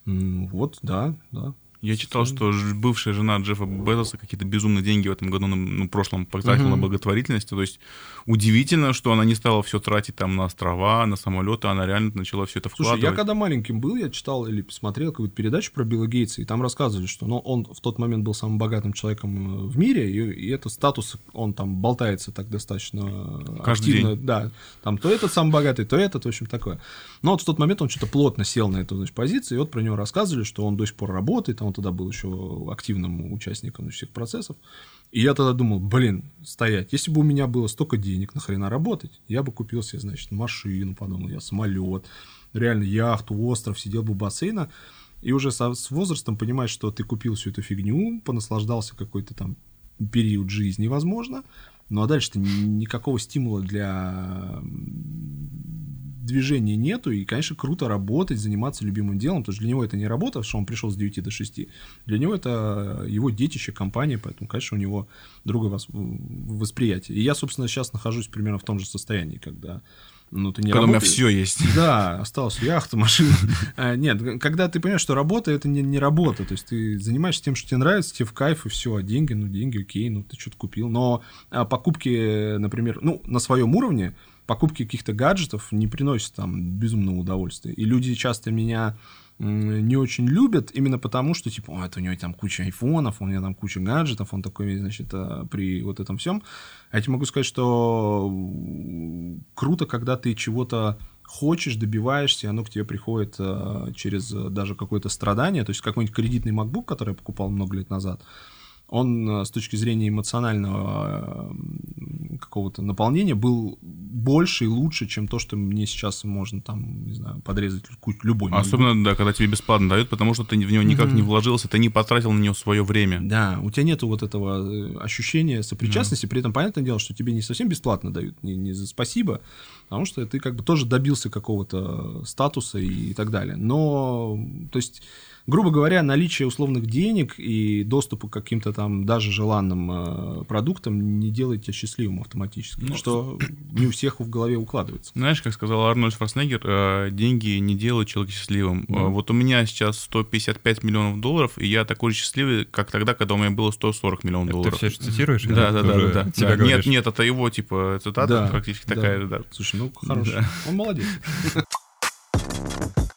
Вот, да, да. Я читал, что бывшая жена Джеффа Безоса какие-то безумные деньги в этом году, на- ну, в прошлом потратила на Мгм. благотворительность. То есть удивительно, что она не стала все тратить там на острова, на самолеты, она реально начала все это Слушай, вкладывать. я когда маленьким был, я читал или посмотрел какую-то передачу про Билла Гейтса, и там рассказывали, что ну, он в тот момент был самым богатым человеком э, в мире, и, и этот статус, он там болтается так достаточно Каждый активно. Да, там то этот самый богатый, то этот, в общем, такое. Но вот в тот момент он что-то плотно сел на эту значит, позицию, и вот про него рассказывали, что он до сих пор работает, а он тогда был еще активным участником всех процессов. И я тогда думал, блин, стоять, если бы у меня было столько денег, нахрена работать, я бы купил себе, значит, машину, подумал я, самолет, реально яхту, остров, сидел бы у бассейна, и уже со, с возрастом понимаешь, что ты купил всю эту фигню, понаслаждался какой-то там период жизни, возможно, ну а дальше-то ни- никакого стимула для движения нету, и, конечно, круто работать, заниматься любимым делом, потому что для него это не работа, что он пришел с 9 до 6, для него это его детище, компания, поэтому, конечно, у него другое вос- восприятие. И я, собственно, сейчас нахожусь примерно в том же состоянии, когда ну, ты не Когда у меня работаешь. все есть. Да, осталась яхта, машина. А, Нет, когда ты понимаешь, что работа это не, не работа. То есть ты занимаешься тем, что тебе нравится, тебе в кайф, и все. А деньги, ну, деньги, окей, ну, ты что-то купил. Но а, покупки, например, ну, на своем уровне, покупки каких-то гаджетов не приносят там безумного удовольствия. И люди часто меня не очень любят именно потому, что типа, «О, это у него там куча айфонов, у него там куча гаджетов, он такой, значит, а, при вот этом всем. А я тебе могу сказать, что м, круто, когда ты чего-то хочешь, добиваешься, и оно к тебе приходит э, через э, даже какое-то страдание. То есть какой-нибудь кредитный MacBook, который я покупал много лет назад, он э, с точки зрения эмоционального э, какого-то наполнения был больше и лучше, чем то, что мне сейчас можно там, не знаю, подрезать любой. Особенно, да, когда тебе бесплатно дают, потому что ты в него никак не вложился, ты не потратил на него свое время. Да, у тебя нету вот этого э, ощущения сопричастности, при этом понятное дело, что тебе не совсем бесплатно дают, не, не за спасибо, потому что ты как бы тоже добился какого-то статуса и, так далее. Но, то есть, грубо говоря, наличие условных денег и доступа к каким-то там даже желанным э, продуктам не делает тебя счастливым автоматически, Ну, что не у всех в голове укладывается. Знаешь, как сказал Арнольд Шварценеггер, э, деньги не делают человека счастливым. Да. Э, Вот у меня сейчас 155 миллионов долларов, и я такой же счастливый, как тогда, когда у меня было 140 миллионов Это ты долларов. все же цитируешь? Да, да, ты да, да, да. Тебя Да. Нет, нет, это его, типа, цитата Да, практически да. такая, да. Слушай, ну хороший. Да. Он молодец.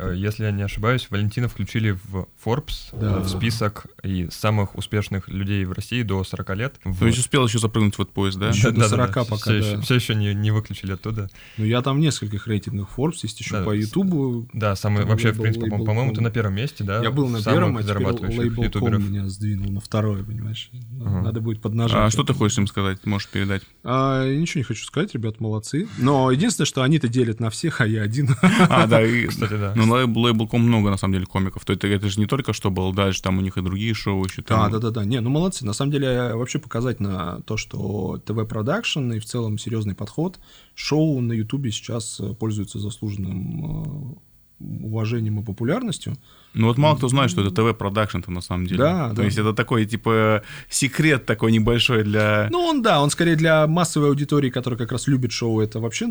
Э, Если я не ошибаюсь, Валентина включили в Forbes Да. в список и самых успешных людей в России до 40 лет. То есть успел еще запрыгнуть в этот поезд, да? Еще до 40 пока, Все, еще, да. все еще не, не выключили оттуда. Ну, я там в нескольких рейтингах Forbes, есть еще Да, по Ютубу. Да, самый, вообще, в лейбл- принципе, по- лейбл по-моему, ты на первом месте, да? Я был на первом, а теперь ютуберов. меня сдвинул на второе, понимаешь? Ага. Надо будет поднажать. А что ты хочешь им сказать? Можешь передать? А, я ничего не хочу сказать, ребят, молодцы. Но единственное, что они-то делят на всех, а я один. А, да, и... Кстати, да. Ну, Label, LabelCom много, на самом деле, комиков. То это, это же не только что был дальше, там у них и другие шоу еще. Там... да, да, да. Не, ну молодцы. На самом деле, вообще показательно то, что ТВ-продакшн и в целом серьезный подход. Шоу на Ютубе сейчас пользуются заслуженным э, уважением и популярностью. Ну вот мало кто знает, что это ТВ-продакшн-то на самом деле. Да, То да. есть это такой, типа, секрет такой небольшой для... Ну, он, да, он скорее для массовой аудитории, которая как раз любит шоу, это вообще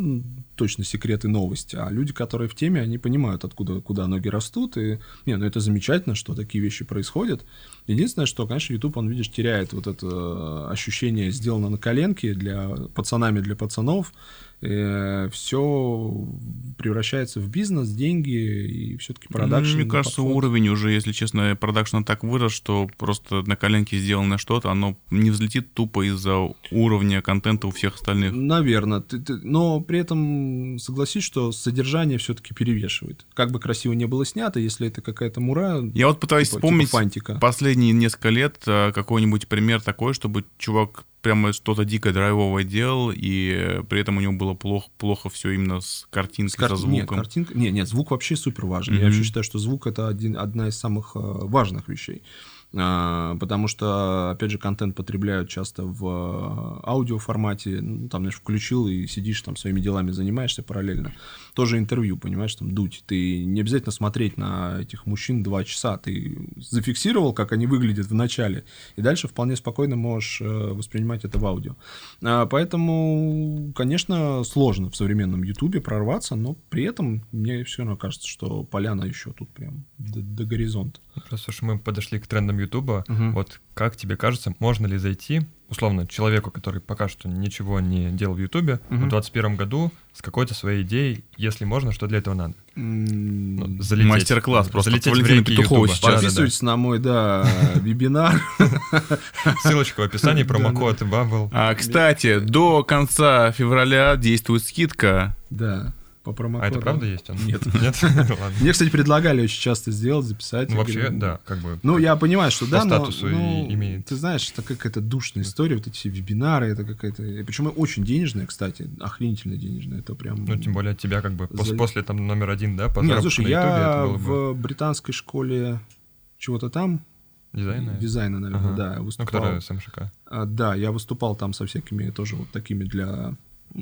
точно секреты новости. А люди, которые в теме, они понимают, откуда куда ноги растут. И, не, ну это замечательно, что такие вещи происходят. Единственное, что, конечно, YouTube, он, видишь, теряет вот это э, ощущение сделано на коленке для пацанами, для пацанов. Все превращается в бизнес, деньги и все-таки Ну, продакшн. Мне кажется, подход. уровень уже, если честно, продакшна так вырос, что просто на коленке сделано что-то, оно не взлетит тупо из-за уровня контента у всех остальных. Наверное. Ты- ты- но при этом согласись, что содержание все-таки перевешивает. Как бы красиво не было снято, если это какая-то мура, Я вот пытаюсь типа- вспомнить типа фантика. последние несколько лет э, какой-нибудь пример такой, чтобы чувак прямо что-то дико драйвовое делал, и э, при этом у него было плохо, плохо все именно с картинкой, С кар- со Нет, звуком. картинка... нет, нет, звук вообще супер важен. Я Мгм. вообще считаю, что звук это один, одна из самых э, важных вещей. А, потому что, опять же, контент потребляют часто в э, аудиоформате. Ну, там, знаешь, включил и сидишь там своими делами занимаешься параллельно. Тоже интервью, понимаешь, там дуть. Ты не обязательно смотреть на этих мужчин два часа. Ты зафиксировал, как они выглядят в начале, и дальше вполне спокойно можешь э, воспринимать это в аудио. А, Поэтому, конечно, сложно в современном Ютубе прорваться, но при этом мне все равно кажется, что поляна еще тут прям до, до горизонта. Раз уж мы подошли к трендам Ютуба, Мгм. вот как тебе кажется, можно ли зайти, условно, человеку, который пока что ничего не делал в Ютубе, Мгм. в 2021 году с какой-то своей идеей, если можно, что для этого надо? Ну, залететь. Мастер-класс просто Залететь в реки Петуховой Ютуба. сейчас. Подписывайтесь на мой, да, вебинар. Ссылочка в описании, промокод Bubble. А, кстати, до конца февраля действует скидка. Да, по промокоду. А это правда есть? он? Нет. Нет? Ладно. Мне, кстати, предлагали очень часто сделать, записать. Ну, вообще, да, как бы... Ну, я понимаю, что да, но, ну, имеет. ты знаешь, это какая-то душная история, вот эти все вебинары, это какая-то... Причем очень денежная, кстати, охренительно денежная, это прям... Ну, тем более от тебя как бы после там номер один, да, по Нет, слушай, я в британской школе чего-то там, дизайна. дизайна, наверное, Ага. да, Ну, выступал. которая с МШК. А, Да, я выступал там со всякими тоже вот такими для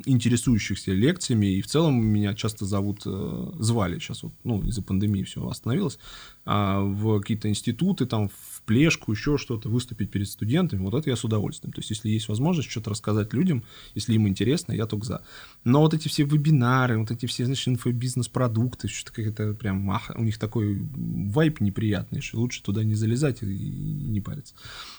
интересующихся лекциями, и в целом меня часто зовут, э, звали. Сейчас вот, ну, из-за пандемии все остановилось, а, в какие-то институты, там, в плешку, еще что-то, выступить перед студентами, вот это я с удовольствием. То есть, если есть возможность что-то рассказать людям, если им интересно, я только за. Но вот эти все вебинары, вот эти все, значит, инфобизнес-продукты, что-то как-то прям, ах, у них такой вайп неприятный, что лучше туда не залезать и не париться.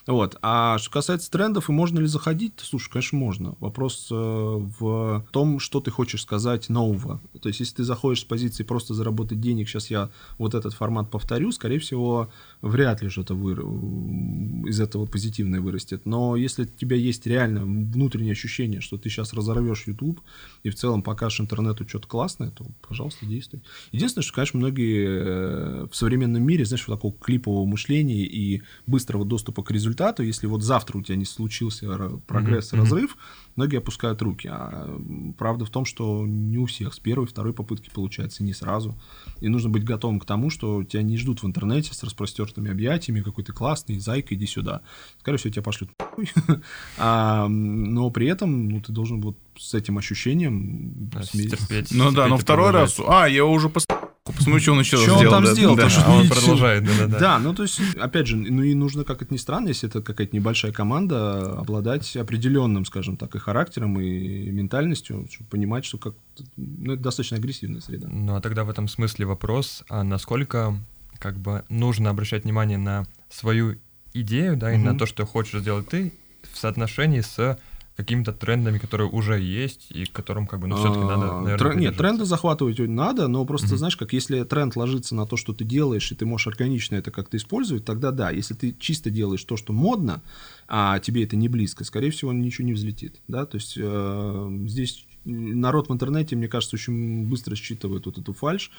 Вот. А что касается трендов, и можно ли заходить, слушай, конечно, можно. Вопрос э, в том, что ты хочешь сказать нового. То есть, если ты заходишь с позиции просто заработать денег, сейчас я вот этот формат повторю, скорее всего, вряд ли что-то вы... из этого позитивное вырастет. Но если у тебя есть реально внутреннее ощущение, что ты сейчас разорвешь YouTube и в целом покажешь интернету что-то классное, то, пожалуйста, действуй. Единственное, что, конечно, многие э, в современном мире, знаешь, вот такого клипового мышления и быстрого доступа к результату, если вот завтра у тебя не случился прогресс, mm-hmm. разрыв, многие опускают руки. А правда в том, что не у всех с первой, второй попытки получается не сразу. И нужно быть готовым к тому, что тебя не ждут в интернете с распростертыми объятиями, какой ты классный, зайка, иди сюда. Скорее всего, тебя пошлют а, но при этом ну, ты должен вот с этим ощущением да, стерпеть. Ну да, но второй раз, а, я уже пос... Посмотрю, что он еще что сделал. он там да, сделал, да, что а он продолжает. Да, да, да. да, ну то есть, опять же, ну и нужно, как это ни странно, если это какая-то небольшая команда, обладать определенным, скажем так, и характером, и ментальностью, чтобы понимать, что как ну, это достаточно агрессивная среда. Ну а тогда в этом смысле вопрос, а насколько как бы нужно обращать внимание на свою идею, да, и угу. на то, что хочешь сделать ты, в соотношении с какими-то трендами, которые уже есть и к которым как бы, ну, все-таки надо, а, наверное, Нет, тренды захватывать надо, но просто, mm-hmm. знаешь, как если тренд ложится на то, что ты делаешь, и ты можешь органично это как-то использовать, тогда да. Если ты чисто делаешь то, что модно, а тебе это не близко, скорее всего, ничего не взлетит, да, то есть э, здесь народ в интернете, мне кажется, очень быстро считывает вот эту фальш,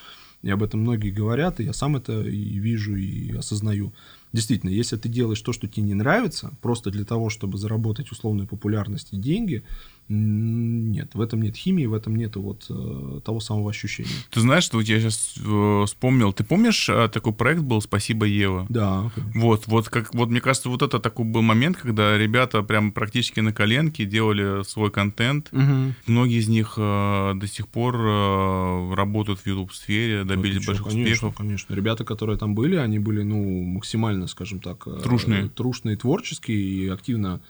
и об этом многие говорят, и я сам это и вижу, и осознаю. Действительно, если ты делаешь то, что тебе не нравится, просто для того, чтобы заработать условную популярность и деньги, нет, в этом нет химии, в этом нет вот э, того самого ощущения. Ты знаешь, что я сейчас э, вспомнил, ты помнишь, э, такой проект был «Спасибо, Ева»? Да. Конечно. Вот, вот, как, вот мне кажется, вот это такой был момент, когда ребята прям практически на коленке делали свой контент. Угу. Многие из них э, до сих пор э, работают в YouTube-сфере, добились больших конечно, успехов. Конечно, ребята, которые там были, они были, ну, максимально, скажем так... Э, трушные. Трушные, творческие и активно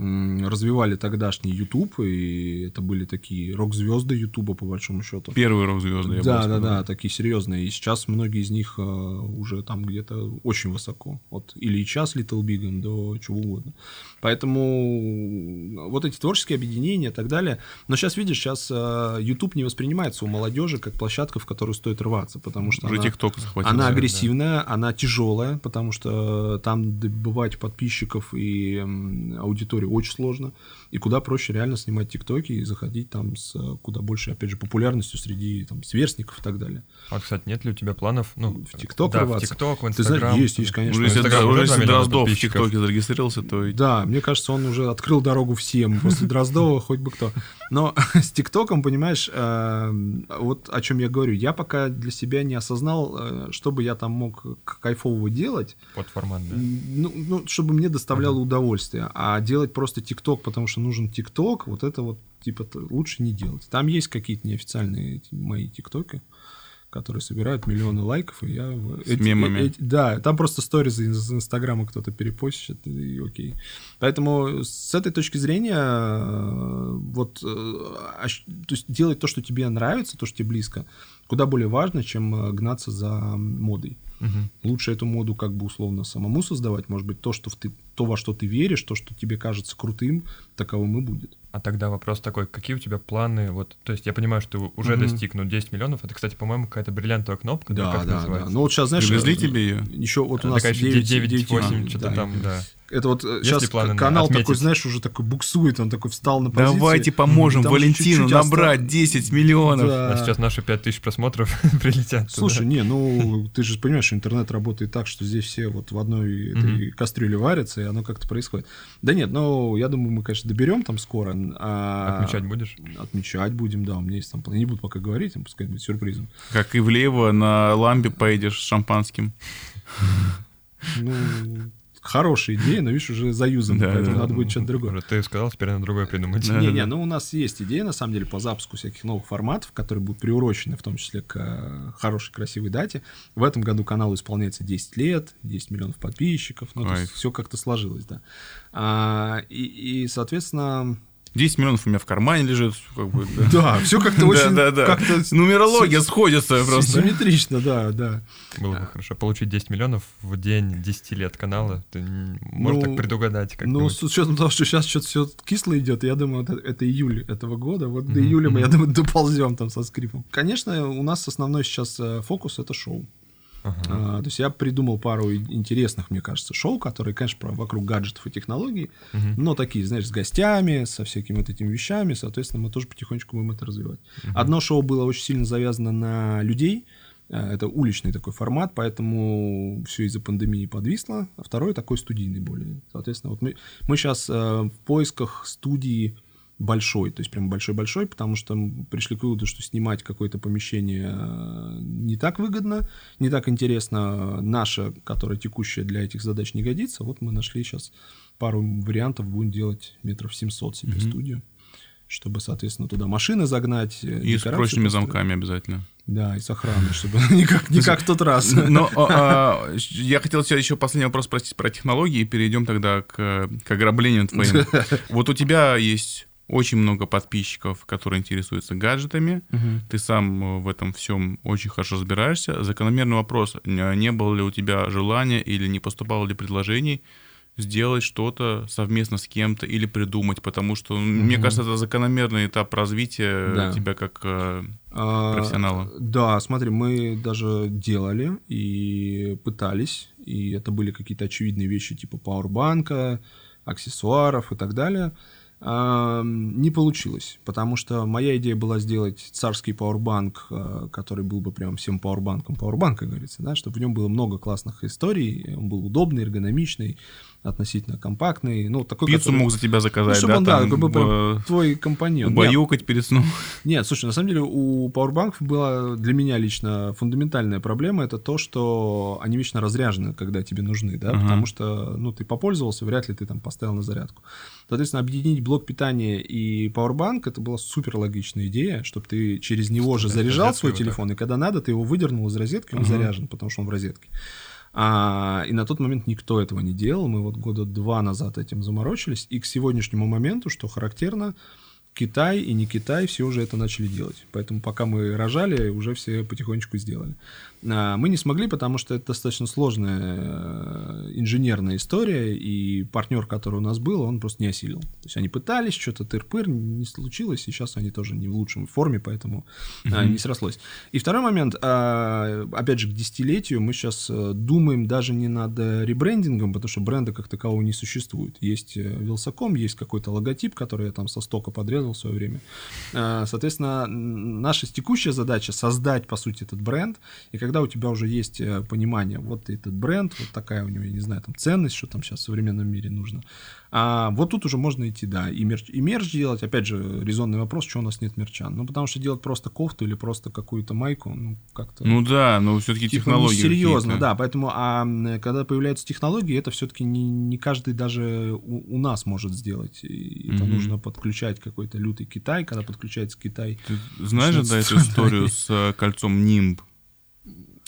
развивали тогдашний YouTube, и это были такие рок-звезды YouTube, по большому счету. Первые рок-звезды, Да, да, да, такие серьезные. И сейчас многие из них э, уже там где-то очень высоко. От Ильича с Little Big до чего угодно. Поэтому вот эти творческие объединения и так далее. Но сейчас, видишь, сейчас э, YouTube не воспринимается у молодежи как площадка, в которую стоит рваться, потому что она, она агрессивная, да. она тяжелая, потому что там добывать подписчиков и аудиторию очень сложно. И куда проще реально снимать тиктоки и заходить там с куда больше, опять же, популярностью среди там сверстников и так далее. А, кстати, нет ли у тебя планов, ну, в ТикТок да, рваться? в ТикТок, в Инстаграм. Ты знаешь, есть, есть, конечно. Уже если, уже если Дроздов в ТикТоке зарегистрировался, то... Да, мне кажется, он уже открыл дорогу всем. После Дроздова хоть бы кто. Но с ТикТоком, понимаешь, э, вот о чем я говорю. Я пока для себя не осознал, э, что бы я там мог кайфового делать. Под формат, да? Ну, ну чтобы мне доставляло удовольствие. А делать просто ТикТок, потому что нужен ТикТок, вот это вот типа лучше не делать. Там есть какие-то неофициальные мои ТикТоки которые собирают миллионы лайков, и я... С эти, мемами. Эти, да, там просто сторизы из Инстаграма кто-то перепостит, и окей. Поэтому с этой точки зрения, э, вот, э, то есть делать то, что тебе нравится, то, что тебе близко, куда более важно, чем э, гнаться за модой. Угу. Лучше эту моду как бы условно самому создавать, может быть, то, что ты, то, во что ты веришь, то, что тебе кажется крутым, таковым и будет. А тогда вопрос такой, какие у тебя планы? Вот, то есть я понимаю, что ты уже угу. достигнул 10 миллионов. Это, кстати, по-моему, какая-то бриллиантовая кнопка. Да, да, да, называется? да. Ну вот сейчас, знаешь... Привезли тебе ее? Еще вот у нас 9, 9, 9 8, что-то да. там, да. Это вот Есть сейчас канал отметить? такой, знаешь, уже такой буксует, он такой встал на позицию. Давайте поможем Валентину набрать 10 миллионов. Да. А сейчас наши 5 тысяч просмотров прилетят. Слушай, туда. не, ну ты же понимаешь, что интернет работает так, что здесь все вот в одной этой кастрюле варятся, и оно как-то происходит. Да нет, ну я думаю, мы, конечно, доберем там скоро. А... Отмечать будешь? Отмечать будем, да, у меня есть там. Я не буду пока говорить, пускай будет сюрпризом. Как и влево на лампе поедешь с шампанским. Ну, хорошая идея, но, видишь, уже заюзан, Да, поэтому да. надо будет что-то другое. Ты сказал, теперь надо другое придумать. Да. Не-не, ну у нас есть идея, на самом деле, по запуску всяких новых форматов, которые будут приурочены, в том числе к э, хорошей, красивой дате. В этом году каналу исполняется 10 лет, 10 миллионов подписчиков, ну, то есть все как-то сложилось, да. А, и, и, соответственно, 10 миллионов у меня в кармане лежит, как бы, да. да, все как-то очень... Да, да, да. как-то Нумерология сходится просто. Симметрично, да, да. Было бы хорошо получить 10 миллионов в день 10 лет канала. Ты н- можешь Ну, так предугадать Ну, как-нибудь. с учетом того, что сейчас что-то все кисло идет, я думаю, это, это июль этого года. Вот до июля мы, я думаю, доползем там со скрипом. Конечно, у нас основной сейчас э, фокус это шоу. А, то есть я придумал пару интересных, мне кажется, шоу, которые, конечно, вокруг гаджетов и технологий, Мгм. но такие, знаешь, с гостями, со всякими вот этими вещами, соответственно, мы тоже потихонечку будем это развивать. Мгм. Одно шоу было очень сильно завязано на людей, э, это уличный такой формат, поэтому все из-за пандемии подвисло, а второй такой студийный более. Соответственно, вот мы, мы сейчас в поисках студии большой, то есть прям большой-большой, потому что мы пришли к выводу, что снимать какое-то помещение э, не так выгодно, не так интересно. Наше, которое текущее для этих задач не годится, вот мы нашли сейчас пару вариантов, будем делать метров 700 себе Мгм. студию, чтобы, соответственно, туда машины загнать. э, И с прочными замками обязательно. Да, и с охраной, чтобы не как, не как в тот раз. Но а, а, я хотел тебя еще последний вопрос спросить про технологии, и перейдем тогда к, к ограблению твоим. Вот у тебя есть очень много подписчиков, которые интересуются гаджетами. Мгм. Ты сам э, в этом всем очень хорошо разбираешься. Закономерный вопрос. Не было ли у тебя желания или не поступало ли предложений сделать что-то совместно с кем-то или придумать? Потому что, м, мне кажется, это закономерный этап развития Да. тебя как э, А, профессионала. Да, смотри, мы даже делали и пытались, и это были какие-то очевидные вещи типа пауэрбанка, аксессуаров и так далее. Не получилось, потому что моя идея была сделать царский пауэрбанк, а, который был бы прям всем пауэрбанком. Пауэрбанка, говорится, да, чтобы в нем было много классных историй, он был удобный, эргономичный, относительно компактный, ну такой, Пиццу который- мог за тебя ну, заказать, чтобы да, он, да, там, как бы прям э, твой компаньон. Нет, убаюкать перед сном. нет, слушай, на самом деле у пауэрбанков была для меня лично фундаментальная проблема, это то, что они вечно разряжены, когда тебе нужны, да, Ага. потому что, ну, ты попользовался, вряд ли ты там поставил на зарядку. Соответственно, объединить блок питания и пауэрбанк, это была супер логичная идея, чтобы ты через него же Вставлять заряжал свой вот так. телефон, и когда надо, ты его выдернул из розетки, он Ага. заряжен, потому что он в розетке. А, и на тот момент никто этого не делал. Мы вот года два назад этим заморочились. И к сегодняшнему моменту, что характерно, Китай и не Китай все уже это начали делать. Поэтому пока мы рожали, уже все потихонечку сделали. А, Мы не смогли, потому что это достаточно сложная э, инженерная история, и партнер, который у нас был, он просто не осилил. То есть они пытались, что-то тыр-пыр, не случилось, и сейчас они тоже не в лучшем форме, поэтому а, не срослось. И второй момент, а, опять же, к десятилетию мы сейчас э, думаем даже не над э, ребрендингом, потому что бренда как такового не существует. Есть Вилсаком, есть какой-то логотип, который я там со стока подрезал в свое время. Соответственно, наша текущая задача создать, по сути, этот бренд, и когда у тебя уже есть э, понимание, вот этот бренд, вот такая у него, я не знаю, там ценность, что там сейчас в современном мире нужно, а вот тут уже можно идти, да, и мерч, и мерч делать. Опять же, резонный вопрос, что у нас нет мерча. Ну, потому что делать просто кофту или просто какую-то майку, ну, как-то... Ну да, но все-таки типа, технологии. серьезно, да. Поэтому, а когда появляются технологии, это все-таки не, не каждый даже у, у нас может сделать. И это Мгм. нужно подключать какой-то лютый Китай. Когда подключается Китай. Ты знаешь да, эту историю с э, кольцом Нимб?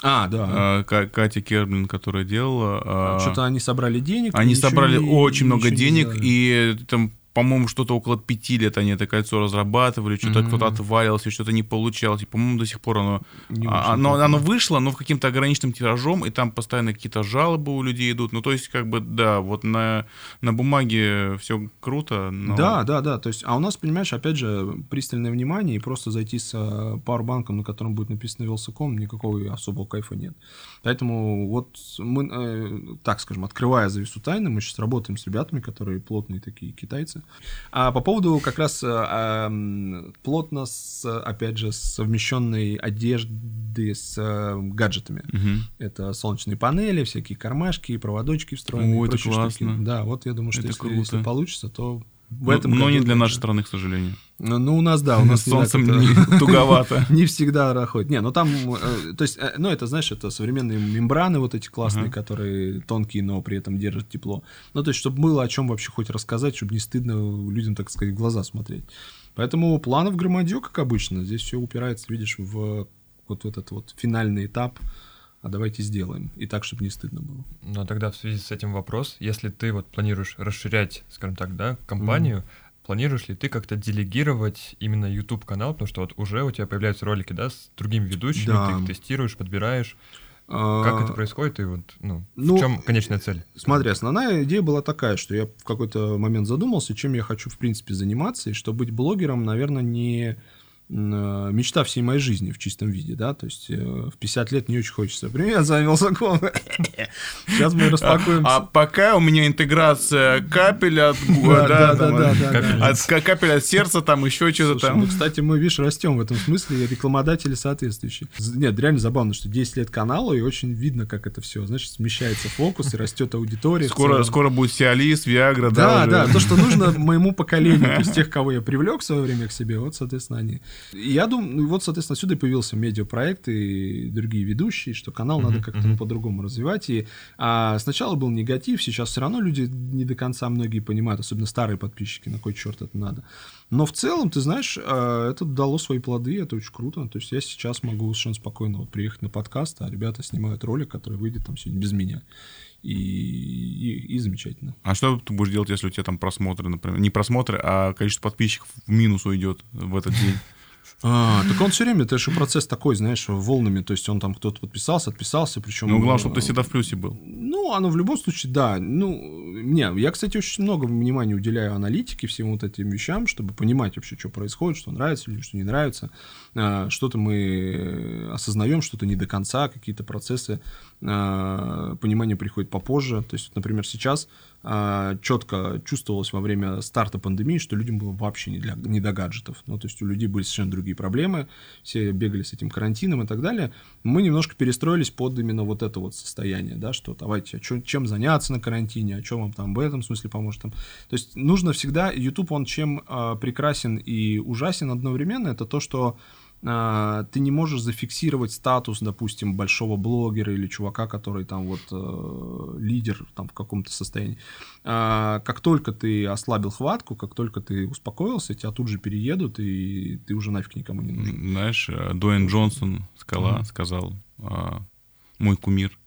А, да. А, Ка- Катя Керблин, которая делала... а, Что-то они собрали денег. Они собрали не- очень много денег, и там, по-моему, что-то около пяти лет они это кольцо разрабатывали, что-то Мгм. кто-то отвалился, что-то не получалось. И, по-моему, до сих пор оно... Не а, оно, оно вышло, но в каким-то ограниченным тиражом, и там постоянно какие-то жалобы у людей идут. Ну, то есть, как бы, да, вот на, на бумаге все круто, но... Да, да, да. То есть, а у нас, понимаешь, опять же, пристальное внимание, и просто зайти с э, пауэрбанком, на котором будет написано Велсаком, никакого особого кайфа нет. Поэтому вот мы, э, так скажем, открывая завесу тайны, мы сейчас работаем с ребятами, которые плотные такие китайцы. А по поводу как раз э, эм, плотно, с, опять же, совмещенной одежды с э, гаджетами. Мгм. Это солнечные панели, всякие кармашки, проводочки встроенные. О, это прочие штуки. классно. Да, вот я думаю, что Это если, круто. если получится, то в этом но, не для нашей страны, к сожалению. Ну, ну, у нас, да, у нас солнцем не туговато. Не всегда проходит. Не, ну там, э, то есть, э, ну это, знаешь, это современные мембраны вот эти классные, которые тонкие, но при этом держат тепло. Ну то есть, чтобы было о чем вообще хоть рассказать, чтобы не стыдно людям, так сказать, в глаза смотреть. Поэтому планов громадье, как обычно. Здесь все упирается, видишь, в вот этот вот финальный этап. А давайте сделаем. И так, чтобы не стыдно было. Но тогда в связи с этим вопрос, если ты вот планируешь расширять, скажем так, да, компанию, планируешь ли ты как-то делегировать именно YouTube канал, потому что вот уже у тебя появляются ролики, да, с другими ведущими, Да. ты их тестируешь, подбираешь. А, Как это происходит и вот, ну, ну, в чем конечная цель? Смотри, основная идея была такая, что я в какой-то момент задумался, чем я хочу, в принципе, заниматься, и что быть блогером, наверное, не мечта всей моей жизни в чистом виде, да, то есть э, в 50 лет не очень хочется. Привет, Закон. Сейчас мы распакуем... А пока у меня интеграция капеля от Да, да, да, там, да, да, капель. да. от ка- капель от сердца, там еще что-то Слушай, ну, там. кстати, мы, видишь, растем в этом смысле, рекламодатели соответствующие. Нет, реально забавно, что 10 лет каналу, и очень видно, как это все, значит, смещается фокус, и растет аудитория. Скоро, скоро будет Сиалис, Виагра, Да, да, да, то, что нужно моему поколению, то есть тех, кого я привлек в свое время к себе, вот, соответственно, они. Я думаю, ну, вот, соответственно, отсюда и появился медиапроект и другие ведущие, что канал надо как-то ну, по-другому развивать. И а, сначала был негатив, сейчас все равно люди не до конца многие понимают, особенно старые подписчики, на кой черт это надо. Но в целом, ты знаешь, а, это дало свои плоды, это очень круто. То есть я сейчас могу совершенно спокойно вот приехать на подкаст, а ребята снимают ролик, который выйдет там сегодня без меня. И, и, и замечательно. А что ты будешь делать, если у тебя там просмотры, например? Не просмотры, а количество подписчиков в минус уйдет в этот день? А, так он все время, это же процесс такой, знаешь, волнами, то есть он там кто-то подписался, отписался, причем... Ну, главное, чтобы ты всегда в плюсе был. Ну, оно в любом случае, да. Ну, не, я, кстати, очень много внимания уделяю аналитике, всем вот этим вещам, чтобы понимать вообще, что происходит, что нравится или что не нравится. А, Что-то мы осознаем, что-то не до конца, какие-то процессы а, понимания приходят попозже. То есть, например, сейчас четко чувствовалось во время старта пандемии, что людям было вообще не, для, не до гаджетов. Ну, то есть у людей были совершенно другие проблемы, все бегали с этим карантином и так далее. Мы немножко перестроились под именно вот это вот состояние, да, что давайте, а чё- чем заняться на карантине, а что вам там в этом смысле поможет. Там. То есть нужно всегда, YouTube, он чем а, прекрасен и ужасен одновременно, это то, что ты не можешь зафиксировать статус, допустим, большого блогера или чувака, который там вот э, лидер там в каком-то состоянии. А, как только ты ослабил хватку, как только ты успокоился, тебя тут же переедут, и ты уже нафиг никому не нужен. Знаешь, э, Дуэйн Джонсон, Скала, сказал, а, мой кумир.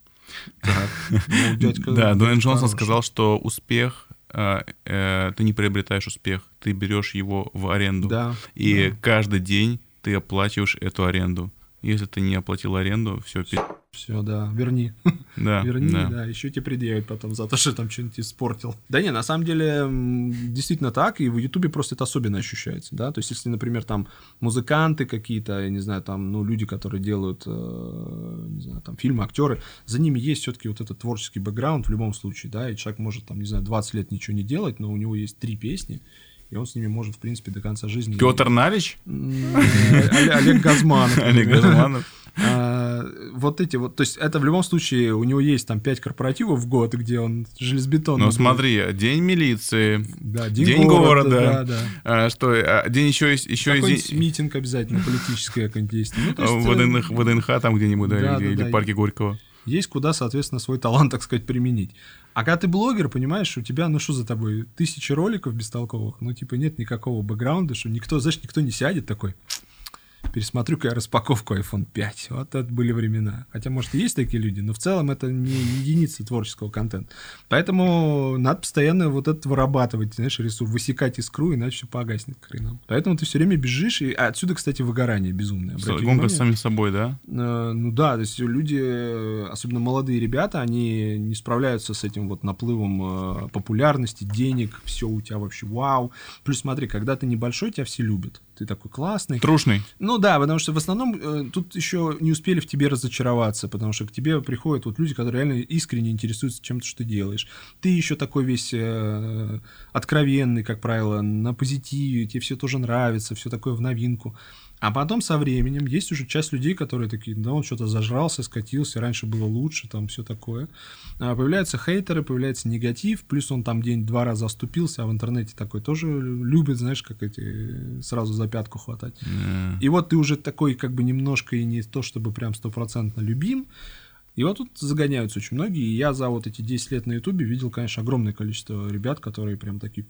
Так. Ну, дядька- Да, Дуэйн Джонсон сказал, что успех, э, э, ты не приобретаешь успех, ты берешь его в аренду. Да. И да. каждый день ты оплачиваешь эту аренду. Если ты не оплатил аренду, все, Все, да, верни. да, Верни, да, да. еще тебе предъявят потом за то, что там что-нибудь испортил. Да не, на самом деле, действительно так, и в Ютубе просто это особенно ощущается, да, то есть если, например, там музыканты какие-то, я не знаю, там, ну, люди, которые делают, э, не знаю, там, фильмы, актеры, за ними есть все-таки вот этот творческий бэкграунд в любом случае, да, и человек может, там, не знаю, 20 лет ничего не делать, но у него есть три песни, и он с ними может, в принципе, до конца жизни... Петр Налич, Олег Газманов. Олег. Газманов. А, вот эти вот, то есть это в любом случае у него есть там 5 корпоративов в год, где он железобетон. Ну смотри, день милиции, да, день, День города, города. да, да. а, что, а, день еще есть, еще есть день- митинг обязательно, политическое какое-нибудь действие. Ну, есть, в э, ВДНХ, ВДНХ там где-нибудь, да, Да, или, да, или парке Горького. Есть куда, соответственно, свой талант, так сказать, применить. А когда ты блогер, понимаешь, у тебя, ну что за тобой, тысячи роликов бестолковых, ну типа нет никакого бэкграунда, что никто, знаешь, никто не сядет такой, пересмотрю-ка я распаковку iPhone 5. Вот это были времена. Хотя, может, и есть такие люди, но в целом это не единица творческого контента. Поэтому надо постоянно вот это вырабатывать, знаешь, ресурс, высекать искру, иначе все погаснет к хренам. Поэтому ты все время бежишь, и а отсюда, кстати, выгорание безумное. Гонка с самим собой, да? Э, Ну да, то есть люди, особенно молодые ребята, они не справляются с этим вот наплывом э, популярности, денег, все у тебя вообще вау. Плюс смотри, когда ты небольшой, тебя все любят. Ты такой классный. Трушный. Ну да, потому что в основном э, тут еще не успели в тебе разочароваться, потому что к тебе приходят вот люди, которые реально искренне интересуются чем-то, что ты делаешь. Ты еще такой весь э, откровенный, как правило, на позитиве, тебе все тоже нравится, все такое в новинку. А потом со временем есть уже часть людей, которые такие, да, он что-то зажрался, скатился, раньше было лучше, там все такое. А появляются хейтеры, появляется негатив, плюс он там день-два раза оступился, а в интернете такой тоже любит, знаешь, как эти, сразу за пятку хватать. Э, И вот ты уже такой как бы немножко и не то, чтобы прям стопроцентно любим, и вот тут загоняются очень многие, и я за вот эти 10 лет на Ютубе видел, конечно, огромное количество ребят, которые прям такие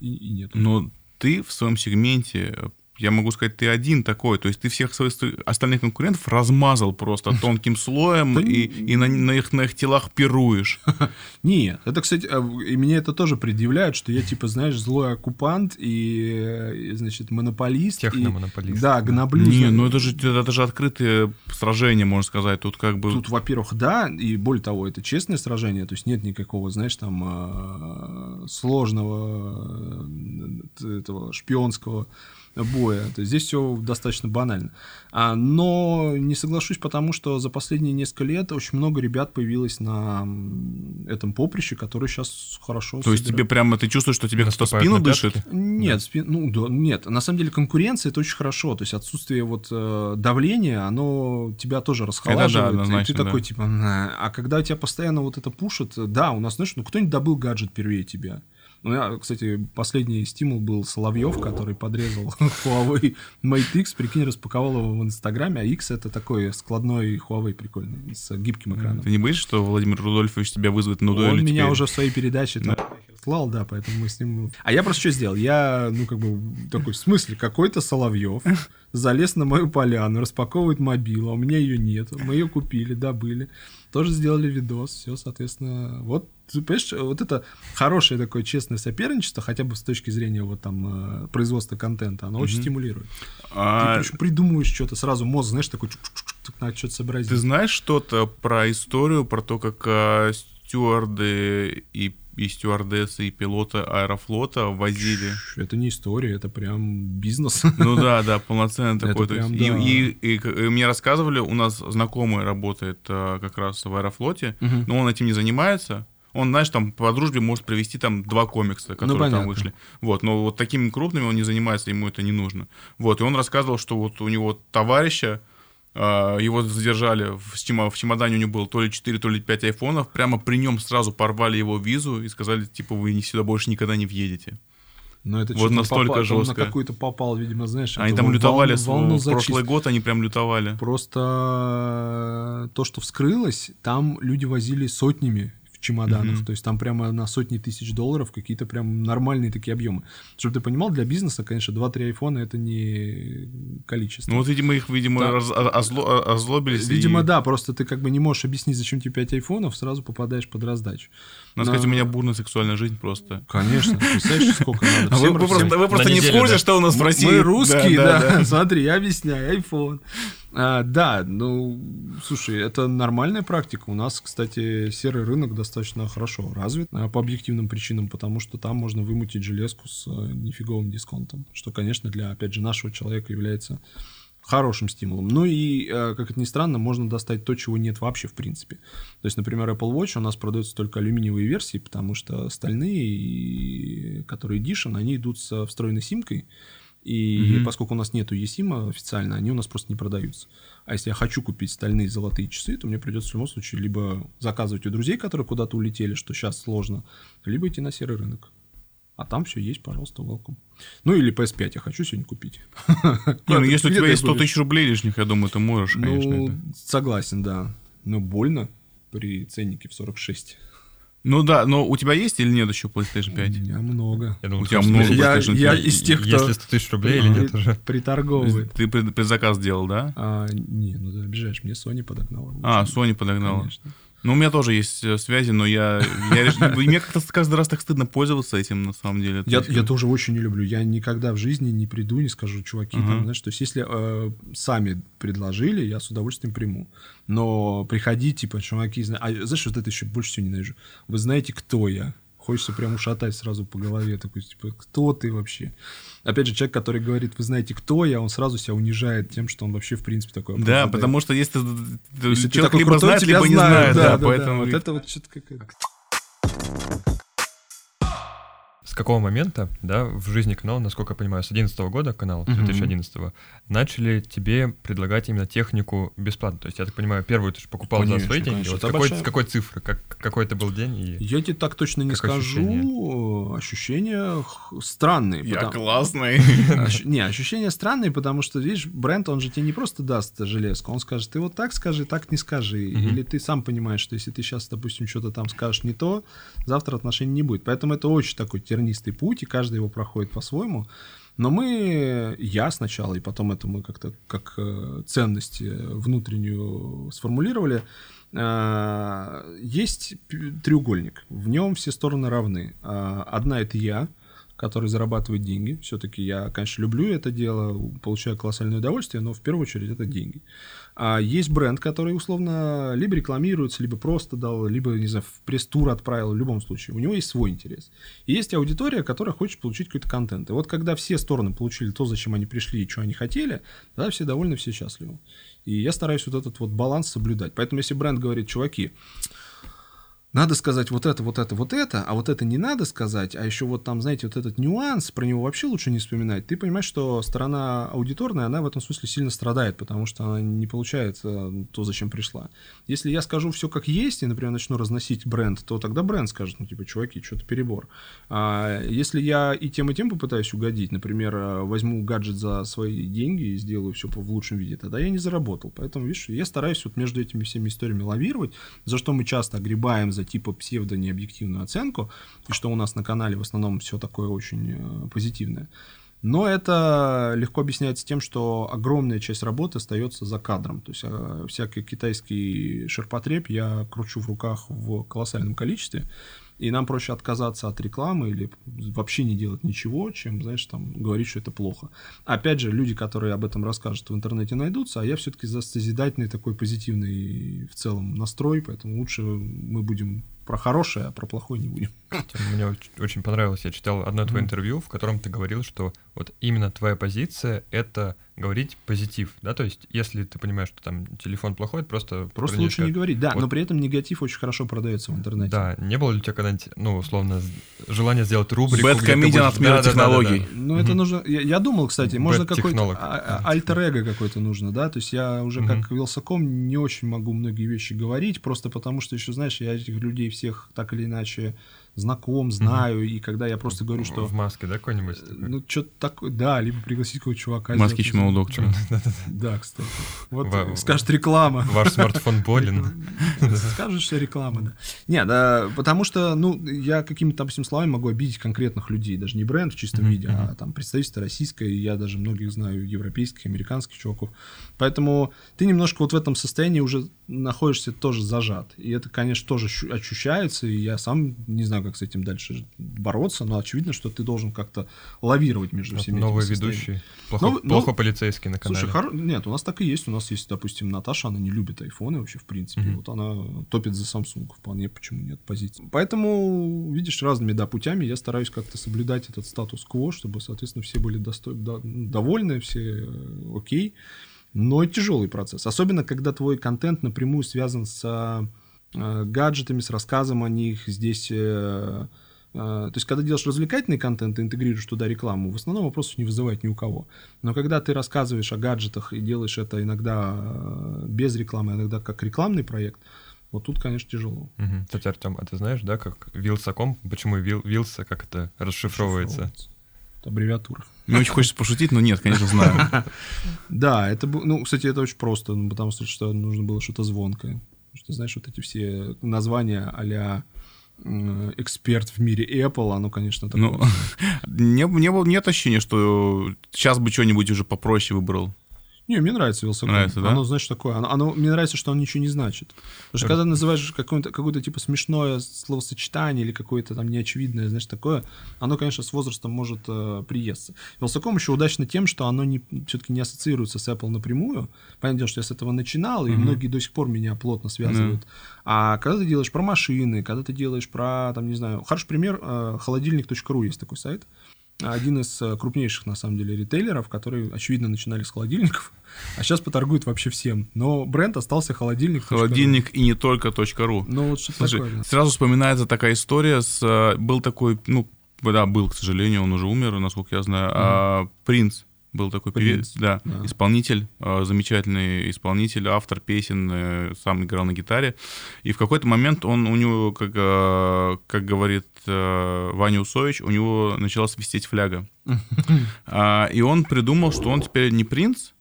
и, и нет. Но ты в своем сегменте, я могу сказать, ты один такой. То есть ты всех своих ст- остальных конкурентов размазал просто тонким слоем и, не- и на, на их, на их телах пируешь. Нет, это, кстати, а, и мне это тоже предъявляют, что я, типа, знаешь, злой оккупант и, и, значит, монополист. и- Техномонополист. Да, гноблю. Не, ну это же, это же открытое сражение, можно сказать. Тут как бы... Тут, во-первых, да, и более того, это честное сражение, то есть нет никакого, знаешь, там а, сложного э, этого шпионского боя. То есть здесь все достаточно банально. А, но не соглашусь, потому что за последние несколько лет очень много ребят появилось на этом поприще, которые сейчас хорошо. То есть собирают. тебе прямо, ты чувствуешь, что тебе кто-то спину дышит? Нет, спи- ну да, нет. На самом деле конкуренция это очень хорошо. То есть отсутствие вот э, давления, оно тебя тоже расхолаживает. и однозначно, ты такой да. типа, а когда тебя постоянно вот это пушит, да, у нас, знаешь, ну кто-нибудь добыл гаджет первее тебя. Ну, я, кстати, последний стимул был Соловьев, который подрезал Huawei Mate X, прикинь, распаковал его в Инстаграме, а X это такой складной Huawei прикольный, с гибким экраном. Ты не боишься, что Владимир Рудольфович тебя вызовет на дуэль Он меня теперь? уже в своей передаче там слал, да, поэтому мы с ним... А я просто что сделал? Я, ну, как бы, такой, в смысле, какой-то Соловьев залез на мою поляну, распаковывает мобилу, а у меня ее нет. Мы ее купили, добыли. Тоже сделали видос, все, соответственно, вот, понимаешь, вот это хорошее такое честное соперничество, хотя бы с точки зрения вот там э, производства контента, оно очень стимулирует. А, Ты придумываешь что-то, сразу мозг, знаешь, такой, надо что-то сообразить. Ты знаешь что-то про историю, про то, как а, стюарды и, и стюардессы, и пилоты Аэрофлота возили? Это не история, это прям бизнес. Ну да, да, полноценный Это такой. То есть прям, да. и, и- и мне рассказывали, у нас знакомый работает а, как раз в Аэрофлоте, Мгм. но он этим не занимается. Он, знаешь, там по дружбе может привести там два комикса, которые там Ну, понятно. вышли. Вот, но вот такими крупными он не занимается, ему это не нужно. Вот, и он рассказывал, что вот у него товарища, его задержали в, чема- в чемодане у него было то ли 4, то ли 5 айфонов, прямо при нем сразу порвали его визу и сказали, типа, вы ни- сюда больше никогда не въедете. Но это Вот настолько попал- он жестко. на какую-то попал, видимо, знаешь. Они там лютовали, волну- в прошлый год они прям лютовали. Просто э, то, что вскрылось, там люди возили сотнями в чемоданах. Мгм. То есть там прямо на сотни тысяч долларов какие-то прям нормальные такие объемы. Чтобы ты понимал, для бизнеса, конечно, 2-3 айфона это не количество. Ну вот, видимо, их, видимо, Да. раз- о- озло- о- озлобились. Видимо, и- да, просто ты как бы не можешь объяснить, зачем тебе 5 айфонов, сразу попадаешь под раздачу. Надо Но- сказать, у меня бурная сексуальная жизнь просто. Конечно, представляешь, сколько надо. А вы, Всем- вы всем- просто, вы просто На не в курсе, да. что у нас в России. Мы русские, да. да. Смотри, я объясняю, iPhone. А, да, ну, слушай, это нормальная практика. У нас, кстати, серый рынок достаточно хорошо развит а, по объективным причинам, потому что там можно вымутить железку с а, нифиговым дисконтом, что, конечно, для, опять же, нашего человека является хорошим стимулом. Ну и, э, как это ни странно, можно достать то, чего нет вообще в принципе. То есть, например, Apple Watch у нас продаются только алюминиевые версии, потому что стальные, и- которые Edition, они идут со встроенной симкой, и Мгм. поскольку у нас нету eSIM официально, они у нас просто не продаются. А если я хочу купить стальные золотые часы, то мне придется в любом случае либо заказывать у друзей, которые куда-то улетели, что сейчас сложно, либо идти на серый рынок. А там все есть, пожалуйста, welcome. Ну или PS5 я хочу сегодня купить. Не, ну если у тебя есть ты 100 будешь? тысяч рублей лишних, я думаю, ты можешь, конечно. Ну, это. согласен, да. Но больно при ценнике в 46. Ну да, но у тебя есть или нет еще PlayStation У 5? меня много. Я думал, У тебя много Я- PlayStation я 5. из тех, кто- Если 100 тысяч рублей или нет уже. Приторговывает. Ты пред- предзаказ сделал, да? А, не, ну ты обижаешь, мне Sony подогнала. А, Sony подогнала. Конечно. Ну, у меня тоже есть э, связи, но я... я Мне как-то каждый раз так стыдно пользоваться этим, на самом деле. Я, я тоже очень не люблю. Я никогда в жизни не приду, не скажу, чуваки, там, Ага. знаешь, то есть если э, сами предложили, я с удовольствием приму. Но приходить, типа, чуваки, зна- а знаешь, вот это еще больше всего ненавижу. Вы знаете, кто я? Хочется прям ушатать сразу по голове, такой, типа, кто ты вообще? Опять же, человек, который говорит, вы знаете, кто я, он сразу себя унижает тем, что он вообще, в принципе, такой Да, обладает. потому что если, Если человек такой либо крутой, знает, либо не знает, да, да, поэтому... Вот это вот что-то какое-то... какого момента, да, в жизни канала, насколько я понимаю, с 2011 года канал, с 2011 начали тебе предлагать именно технику бесплатно? То есть, я так понимаю, первую ты же покупал конечно, за свои деньги. Конечно. Вот какой, большая... какой цифры, как, какой это был день? И... Я тебе так точно не скажу. Ощущения, ощущения странные. Я потому... классный. Не, ощущения странные, потому что, видишь, бренд, он же тебе не просто даст железку, он скажет, ты вот так скажи, так не скажи. Или ты сам понимаешь, что если ты сейчас, допустим, что-то там скажешь не то, завтра отношений не будет. Поэтому это очень такой тернистый путь, и каждый его проходит по-своему. Но мы, я сначала, и потом это мы как-то как э, ценность внутреннюю сформулировали, э, есть треугольник, в нем все стороны равны. Э, одна это я, который зарабатывает деньги. Все-таки я, конечно, люблю это дело, получаю колоссальное удовольствие, но в первую очередь это деньги. А есть бренд, который условно либо рекламируется, либо просто дал, либо, не знаю, в пресс-тур отправил, в любом случае. У него есть свой интерес. И есть аудитория, которая хочет получить какой-то контент. И вот когда все стороны получили то, зачем они пришли и что они хотели, тогда все довольны, все счастливы. И я стараюсь вот этот вот баланс соблюдать. Поэтому если бренд говорит, чуваки, надо сказать вот это, вот это, вот это, а вот это не надо сказать, а еще вот там, знаете, вот этот нюанс, про него вообще лучше не вспоминать, ты понимаешь, что сторона аудиторная, она в этом смысле сильно страдает, потому что она не получает э, то, зачем пришла. Если я скажу все как есть, и, например, начну разносить бренд, то тогда бренд скажет, ну, типа, чуваки, что-то перебор. А если я и тем, и тем попытаюсь угодить, например, э, возьму гаджет за свои деньги и сделаю все в лучшем виде, тогда я не заработал. Поэтому, видишь, я стараюсь вот между этими всеми историями лавировать, за что мы часто огребаем за типа псевдо-необъективную оценку, и что у нас на канале в основном все такое очень э, позитивное. Но это легко объясняется тем, что огромная часть работы остается за кадром. То есть э, всякий китайский ширпотреб я кручу в руках в колоссальном количестве. И нам проще отказаться от рекламы или вообще не делать ничего, чем, знаешь, там, говорить, что это плохо. Опять же, люди, которые об этом расскажут в интернете, найдутся, а я все-таки за созидательный такой позитивный в целом настрой, поэтому лучше мы будем про хорошее, а про плохое не будем. Мне очень понравилось, я читал одно твое интервью, в котором ты говорил, что вот именно твоя позиция — это говорить позитив, да, то есть если ты понимаешь, что там телефон плохой, это просто... Просто лучше не говорить, да, вот. но при этом негатив очень хорошо продается в интернете. Да, не было ли у тебя когда-нибудь, ну, условно, желание сделать рубрику... Бэт комедиан от мира да, технологий. Да, да, да. Ну, это нужно... Я, я думал, кстати, можно какой-то... А, а, альтер-эго какой-то нужно, да, то есть я уже как Вилсаком не очень могу многие вещи говорить, просто потому что еще, знаешь, я этих людей всех так или иначе знаком, знаю, mm-hmm. и когда я просто говорю, что... В маске, да, какой-нибудь? Э, ну, что-то такое, да, либо пригласить какого-то чувака. Маски чмо доктора. Да, кстати. Вот скажет реклама. Ваш смартфон болен. Скажешь, что реклама, да. Не, да, потому что, ну, я какими-то, допустим, словами могу обидеть конкретных людей, даже не бренд в чистом виде, а там представительство российское, я даже многих знаю европейских, американских чуваков. Поэтому ты немножко вот в этом состоянии уже находишься тоже зажат. И это, конечно, тоже ощущается, и я сам не знаю, как с этим дальше бороться, но очевидно, что ты должен как-то лавировать между вот всеми Новый ведущий, плохо, Новый, плохо ну, полицейский на канале. Слушай, хор... нет, у нас так и есть. У нас есть, допустим, Наташа, она не любит айфоны вообще, в принципе. Mm-hmm. Вот она топит за Samsung, вполне почему нет позиции. Поэтому, видишь, разными, да, путями я стараюсь как-то соблюдать этот статус-кво, чтобы, соответственно, все были досто... да, довольны, все э, окей. Но тяжелый процесс. Особенно, когда твой контент напрямую связан с Э, гаджетами, с рассказом о них. Здесь, э, э, то есть, когда делаешь развлекательный контент и интегрируешь туда рекламу, в основном вопросов не вызывает ни у кого. Но когда ты рассказываешь о гаджетах и делаешь это иногда без рекламы, иногда как рекламный проект, вот тут, конечно, тяжело. Угу. Кстати, Артем, а ты знаешь, да, как Вилсаком, почему Вил, Вилса, как это расшифровывается? расшифровывается. Это аббревиатура. Мне очень хочется пошутить, но нет, конечно, знаю. Да, это, ну, кстати, это очень просто, потому что нужно было что-то звонкое что, знаешь, вот эти все названия а эксперт в мире Apple, оно, конечно, такое. Ну, не, не, нет ощущения, что сейчас бы что-нибудь уже попроще выбрал. Не, мне нравится Вилсаком. Нравится, да? Оно, знаешь, такое. Оно, оно, мне нравится, что оно ничего не значит. Потому что когда называешь какое-то, какое-то типа смешное словосочетание или какое-то там неочевидное, знаешь, такое, оно, конечно, с возрастом может э, приесться. Вилсаком еще удачно тем, что оно не, все-таки не ассоциируется с Apple напрямую. Понятное дело, что я с этого начинал, и mm-hmm. многие до сих пор меня плотно связывают. Mm-hmm. А когда ты делаешь про машины, когда ты делаешь про, там, не знаю, хороший пример, э, холодильник.ру есть такой сайт один из э, крупнейших, на самом деле, ритейлеров, которые, очевидно, начинали с холодильников, а сейчас поторгуют вообще всем. Но бренд остался холодильник. Холодильник и не только .ру. Ну, вот что Слушай, такое, да. сразу вспоминается такая история с... Э, был такой, ну, да, был, к сожалению, он уже умер, насколько я знаю. А, Принц был такой певец, да, да. исполнитель, э, замечательный исполнитель, автор песен, э, сам играл на гитаре. И в какой-то момент он у него, как, э, как говорит Ваня Усович, у него начала свистеть фляга. А, И он придумал, что он теперь не принц,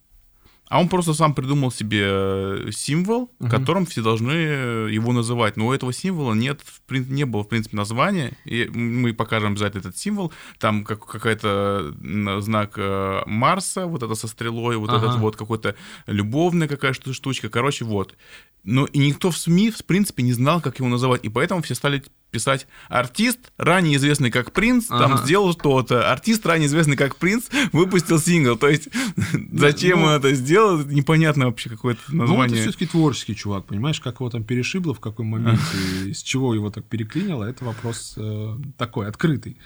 а он просто сам придумал себе символ, которым все должны его называть. Но у этого символа нет, не было, в принципе, названия. И мы покажем обязательно этот символ. Там как, какой-то знак э, Марса, вот это со стрелой, вот Ага. этот вот какой-то любовная какая-то штучка. Короче, вот. Но и никто в СМИ, в принципе, не знал, как его называть. И поэтому все стали писать артист, ранее известный как Принц, там Ага. сделал что-то. Артист, ранее известный как Принц, выпустил сингл. То есть зачем ну- он это сделал, непонятно вообще какое-то Ну, это название. все-таки творческий чувак, понимаешь, как его там перешибло, в какой моменте, и с чего его так переклинило, это вопрос э, такой, открытый.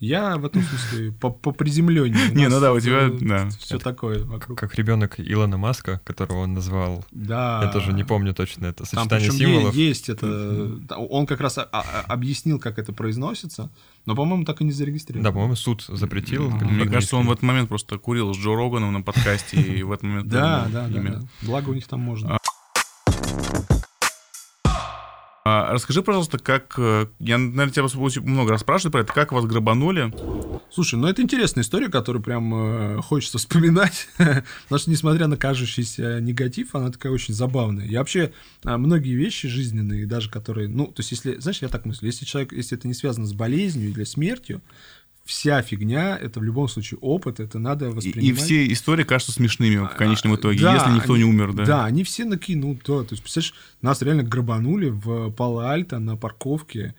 Я в этом смысле по, приземленнее. Не, ну да, у тебя, да. Все такое вокруг. Как ребенок Илона Маска, которого он назвал. Да. Я тоже не помню точно это Там сочетание причем символов. есть это. Он как раз а- а- объяснил, как это произносится, но, по-моему, так и не зарегистрировал. Да, по-моему, суд запретил. Мне кажется, он в этот момент просто курил с Джо Роганом на подкасте, и в этот момент Да, да, да. Благо у них там можно. А, расскажи, пожалуйста, как... э, Я, наверное, тебя много раз спрашиваю про это. Как вас грабанули? Слушай, ну это интересная история, которую прям э, хочется вспоминать, потому что, несмотря на кажущийся негатив, она такая очень забавная. И вообще а, многие вещи жизненные, даже которые, ну, то есть если, знаешь, я так мыслю, если человек, если это не связано с болезнью или смертью, вся фигня, это в любом случае опыт, это надо И, воспринимать. и все истории кажутся смешными в конечном А, итоге, да, если никто они- не умер, да. Да, они все накинут, да. То есть, представляешь, нас реально грабанули в Пало-Альто на парковке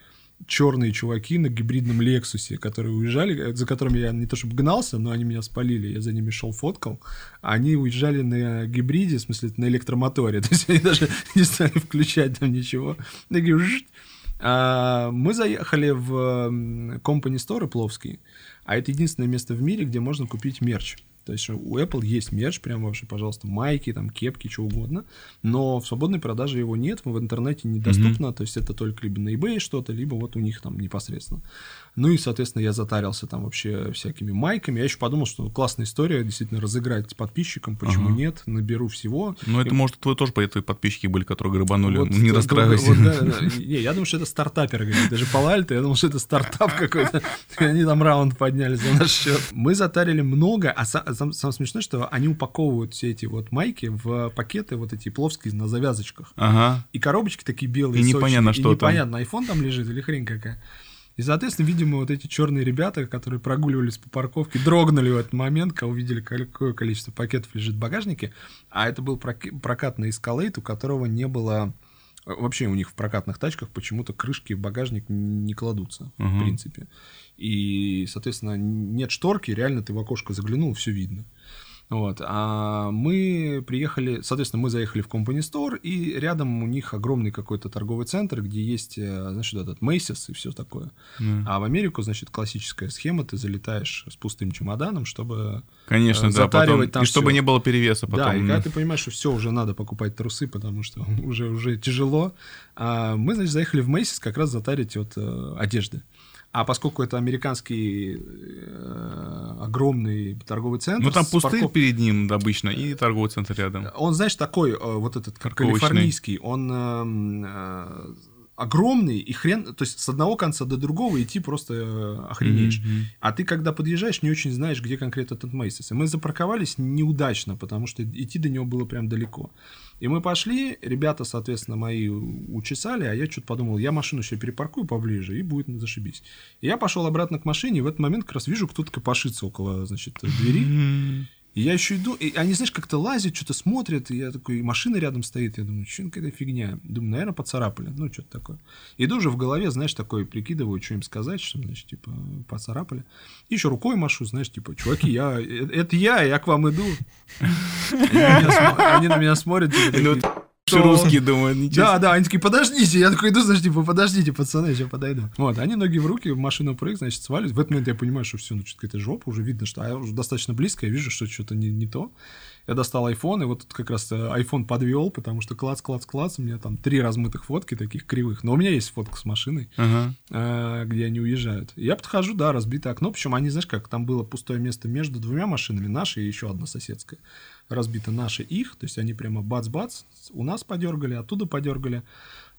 черные чуваки на гибридном Лексусе, которые уезжали, э, за которыми я не то чтобы гнался, но они меня спалили, я за ними шел, фоткал. Они уезжали на гибриде, в смысле, на электромоторе. То есть они даже не стали включать там ничего. Такие. А, мы заехали в Company Store Пловский, а это единственное место в мире, где можно купить мерч. То есть у Apple есть мерч, прям вообще, пожалуйста, майки, там, кепки, что угодно, но в свободной продаже его нет, в интернете недоступно, то есть это только либо на eBay что-то, либо вот у них там непосредственно. Ну и, соответственно, я затарился там вообще всякими майками. Я еще подумал, что классная история действительно разыграть подписчикам, почему Ага. нет, наберу всего. Ну, это, может, твои тоже твои подписчики были, которые грабанули. Вот, не расстраивайся. вот, да, да. Не, я думаю, что это стартаперы какие-то. Даже Палальто, я думал, что это стартап какой-то. И Они там раунд подняли за наш счет. Мы затарили много, а са- сам, самое смешное, что они упаковывают все эти вот майки в пакеты вот эти пловские на завязочках. Ага. И коробочки такие белые, И непонятно, сочные, что и там. непонятно, айфон там лежит или хрень какая. И, соответственно, видимо, вот эти черные ребята, которые прогуливались по парковке, дрогнули в этот момент, когда увидели, какое количество пакетов лежит в багажнике. А это был прок- прокатный эскалейт, у которого не было... Вообще у них в прокатных тачках почему-то крышки в багажник не кладутся, в Мгм. принципе. И, соответственно, нет шторки, реально ты в окошко заглянул, все видно. Вот. А мы приехали, соответственно, мы заехали в Company Store, и рядом у них огромный какой-то торговый центр, где есть, э, значит, этот Macy's и все такое. Да. А в Америку, значит, классическая схема, ты залетаешь с пустым чемоданом, чтобы... Конечно, э, да. Потом, там и чтобы всё. не было перевеса потом. да, и да. когда ты понимаешь, что все, уже надо покупать трусы, потому что уже, уже тяжело, а мы, значит, заехали в Macy's как раз затарить вот э, одежды. А поскольку это американский э, огромный торговый центр... Ну, там пустырь парков- перед ним обычно и торговый центр рядом. Он, знаешь, такой, э, вот этот калифорнийский, он эм, э, огромный, и хрен, то есть с одного конца до другого идти просто э, охренеешь. Мгм. А ты, когда подъезжаешь, не очень знаешь, где конкретно этот Мейсис. И мы запарковались неудачно, потому что идти до него было прям далеко. И мы пошли, ребята, соответственно, мои учесали, а я что-то подумал, я машину себе перепаркую поближе, и будет зашибись. И я пошел обратно к машине, и в этот момент как раз вижу, кто-то копошится около, значит, двери. И я еще иду, и они, знаешь, как-то лазят, что-то смотрят, и я такой, и машина рядом стоит, я думаю, что какая-то фигня. Думаю, наверное, поцарапали, ну, что-то такое. Иду уже в голове, знаешь, такой, прикидываю, что им сказать, что, значит, типа, поцарапали. И еще рукой машу, знаешь, типа, чуваки, я, э, это я, я к вам иду. Они на меня, смотрят, типа, что- Русские думают, ничего Да, да, они такие, подождите, я такой иду, значит, типа, подождите, пацаны, я сейчас подойду. Вот, они ноги в руки, машину прыг, значит, свалились. В этот момент я понимаю, что все, ну, что-то какая-то жопа, уже видно, что а я уже достаточно близко, я вижу, что что-то не, не то. Я достал iPhone, и вот тут как раз э, iPhone подвел, потому что клац, клац, клац, у меня там три размытых фотки таких кривых. Но у меня есть фотка с машиной, э, где они уезжают. И Я подхожу, да, разбитое окно, причем они, знаешь как, там было пустое место между двумя машинами, нашей и еще одна соседская. Разбито наши их, то есть они прямо бац-бац, у нас подергали, оттуда подергали.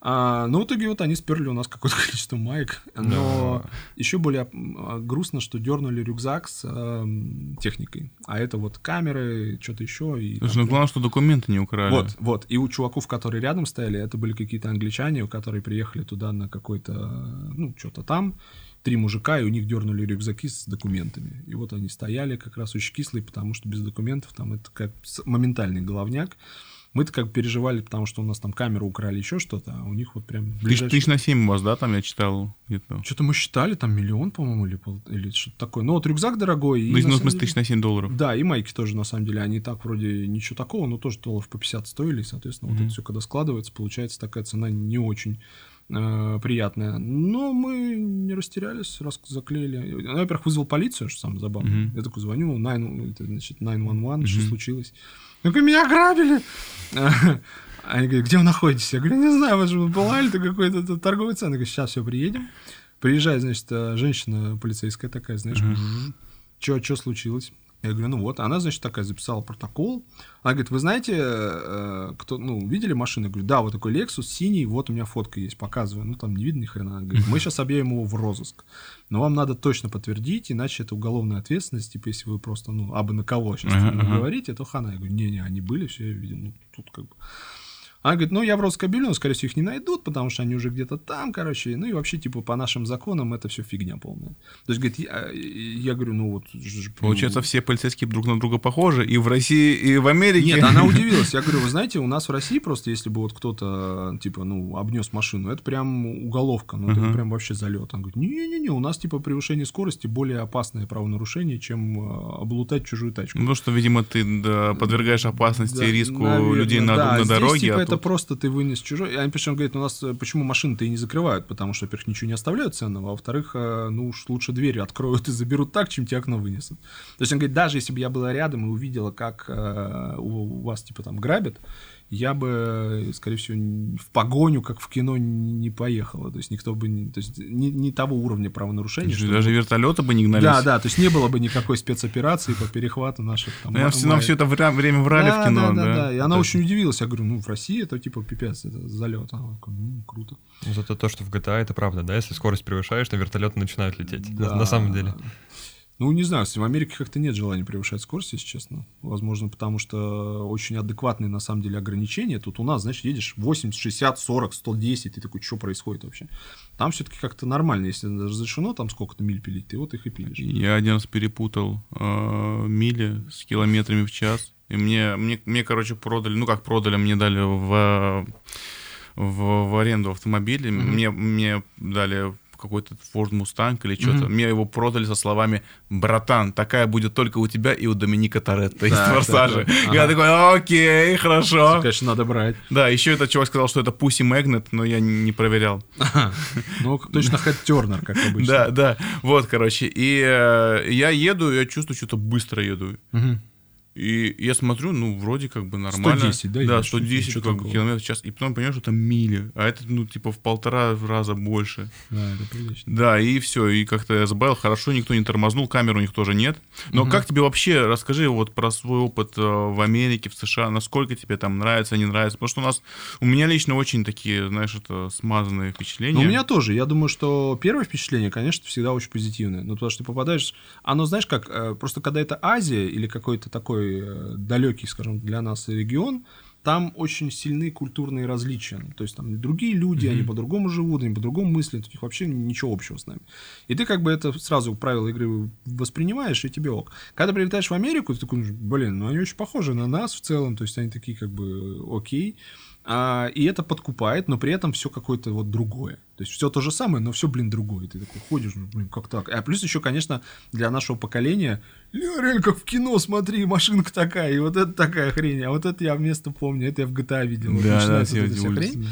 А, но в итоге вот они сперли у нас какое-то количество маек. Но еще более грустно, что дернули рюкзак с эм, техникой. А это вот камеры, что-то еще. И Слушай, ну главное, что документы не украли. вот, вот. И у чуваков, которые рядом стояли, это были какие-то англичане, которые приехали туда на какой-то, ну, что-то там. Три мужика, и у них дернули рюкзаки с документами. И вот они стояли как раз очень кислые, потому что без документов там это как моментальный головняк. Мы-то как переживали, потому что у нас там камеру украли, еще что-то, а у них вот прям Тысяч, ближайший- тысяч на 7 у вас, да, там я читал где-то. Что-то мы считали, там миллион, по-моему, или, пол- или что-то такое. Ну, вот рюкзак дорогой. и Ну, на ну, в самом смысле, деле- тысяч на 7 долларов. да, и майки тоже, на самом деле, они так вроде ничего такого, но тоже долларов по 50 стоили, и, соответственно, вот Мгм. это все, когда складывается, получается такая цена не очень э, приятная. Но мы не растерялись, раз заклеили. Я, во-первых, вызвал полицию, что самое забавное. Мгм. Я такой звоню, 9, это, значит, 911, что Мгм. случилось? Ну, меня ограбили! Они говорят, где вы находитесь? Я говорю, не знаю, вы же была это какой-то торговый центр. Я говорю, сейчас все, приедем. Приезжает, значит, э, женщина полицейская такая, знаешь, что, что случилось? Я говорю, ну вот, она, значит, такая записала протокол. Она говорит, вы знаете, э, кто, ну, видели машину? Я говорю, да, вот такой Lexus синий, вот у меня фотка есть, показываю. Ну, там не видно ни хрена. Она говорит, мы сейчас объявим его в розыск. Но вам надо точно подтвердить, иначе это уголовная ответственность, типа, если вы просто, ну, абы на кого сейчас ага. говорите, то хана. Я говорю, не-не, они были, все, я видел, ну, тут как бы... Она говорит, ну, я в розыск объявлю, но, скорее всего, их не найдут, потому что они уже где-то там, короче. Ну, и вообще, типа, по нашим законам это все фигня полная. То есть, говорит, я, я говорю, ну, вот... ж- Получается, все полицейские друг на друга похожи и в России, и в Америке. Нет, она удивилась. Я говорю, вы знаете, у нас в России просто, если бы вот кто-то, типа, ну, обнес машину, это прям уголовка, ну, это Ага. прям вообще залет. Он говорит, не-не-не, у нас, типа, превышение скорости более опасное правонарушение, чем э, облутать чужую тачку. Ну, что, видимо, ты да, подвергаешь опасности Да, и риску наверно, людей на, да. на Здесь, дороге. типа, а это тут- просто ты вынес чужой. Они причем говорят, у нас э, почему машины-то и не закрывают, потому что, во-первых, ничего не оставляют ценного, а во-вторых, э, ну уж лучше двери откроют и заберут так, чем тебе окно вынесут. То есть он говорит, даже если бы я была рядом и увидела, как э, у вас типа там грабят, я бы, скорее всего, в погоню, как в кино, не поехала. То есть никто бы не, то есть не, не того уровня правонарушения. Даже, чтобы- даже вертолеты бы не гнались. да, да, то есть не было бы никакой спецоперации по перехвату наших там. Нам маек. все это время врали да, в кино, да, да? да, да. И она очень удивилась. Я говорю, ну, в России это типа пипец, это залет. Она такая, ну, круто. Ну, Зато то, что в GTA, это правда, да? Если скорость превышаешь, то вертолеты начинают лететь. Да. На самом деле. Ну, не знаю, в Америке как-то нет желания превышать скорость, если честно. Возможно, потому что очень адекватные, на самом деле, ограничения. Тут у нас, знаешь, едешь 80, 60, 40, 110, ты такой, что происходит вообще? Там все-таки как-то нормально, если разрешено там сколько-то миль пилить, ты вот их и пилишь. Я один раз перепутал э, мили с километрами в час. И мне, мне, мне, короче, продали, ну как продали, мне дали в, в, в аренду автомобиль. Мгм. Мне, мне дали какой-то Ford Mustang или что-то. Мгм. Мне его продали со словами «Братан, такая будет только у тебя и у Доминика Торетто из «Форсажа». Я такой «Окей, хорошо». Конечно, надо брать. Да, еще этот чувак сказал, что это Pussy Magnet, но я не проверял. Ну, точно Хэт Тернер, как обычно. Да, да. Вот, короче. И э, я еду, я чувствую, что-то быстро еду. И я смотрю, ну, вроде как бы нормально. 110, да, Да, едешь? 110 Ничего как такого. километров в час. И потом понимаешь, что это мили. А это, ну, типа, в полтора раза больше. Да, это прилично. Да, и все. И как-то я забавил. Хорошо, никто не тормознул, камер у них тоже нет. Но Мгм. как тебе вообще, расскажи вот про свой опыт э, в Америке, в США, насколько тебе там нравится, не нравится? Потому что у нас, у меня лично очень такие, знаешь, это смазанные впечатления. Ну, у меня тоже. Я думаю, что первое впечатление, конечно, всегда очень позитивное. Ну, потому что ты попадаешь... Оно, знаешь, как... э, Просто когда это Азия или какой-то такой э, далекий, скажем, для нас регион, там очень сильны культурные различия. То есть там другие люди, они по-другому живут, они по-другому мыслят, у них вообще ничего общего с нами. И ты как бы это сразу правила игры воспринимаешь, и тебе ок. Когда прилетаешь в Америку, ты такой, блин, ну они очень похожи на нас в целом, то есть они такие как бы окей. А, и это подкупает, но при этом все какое-то вот другое. То есть все то же самое, но все, блин, другое. Ты такой ходишь, ну, блин, как так? А плюс еще, конечно, для нашего поколения, реально как в кино, смотри, машинка такая, и вот это такая хрень, а вот это я место помню, это я в GTA видел. Вот Да, да, начинается все вот эта вся хрень.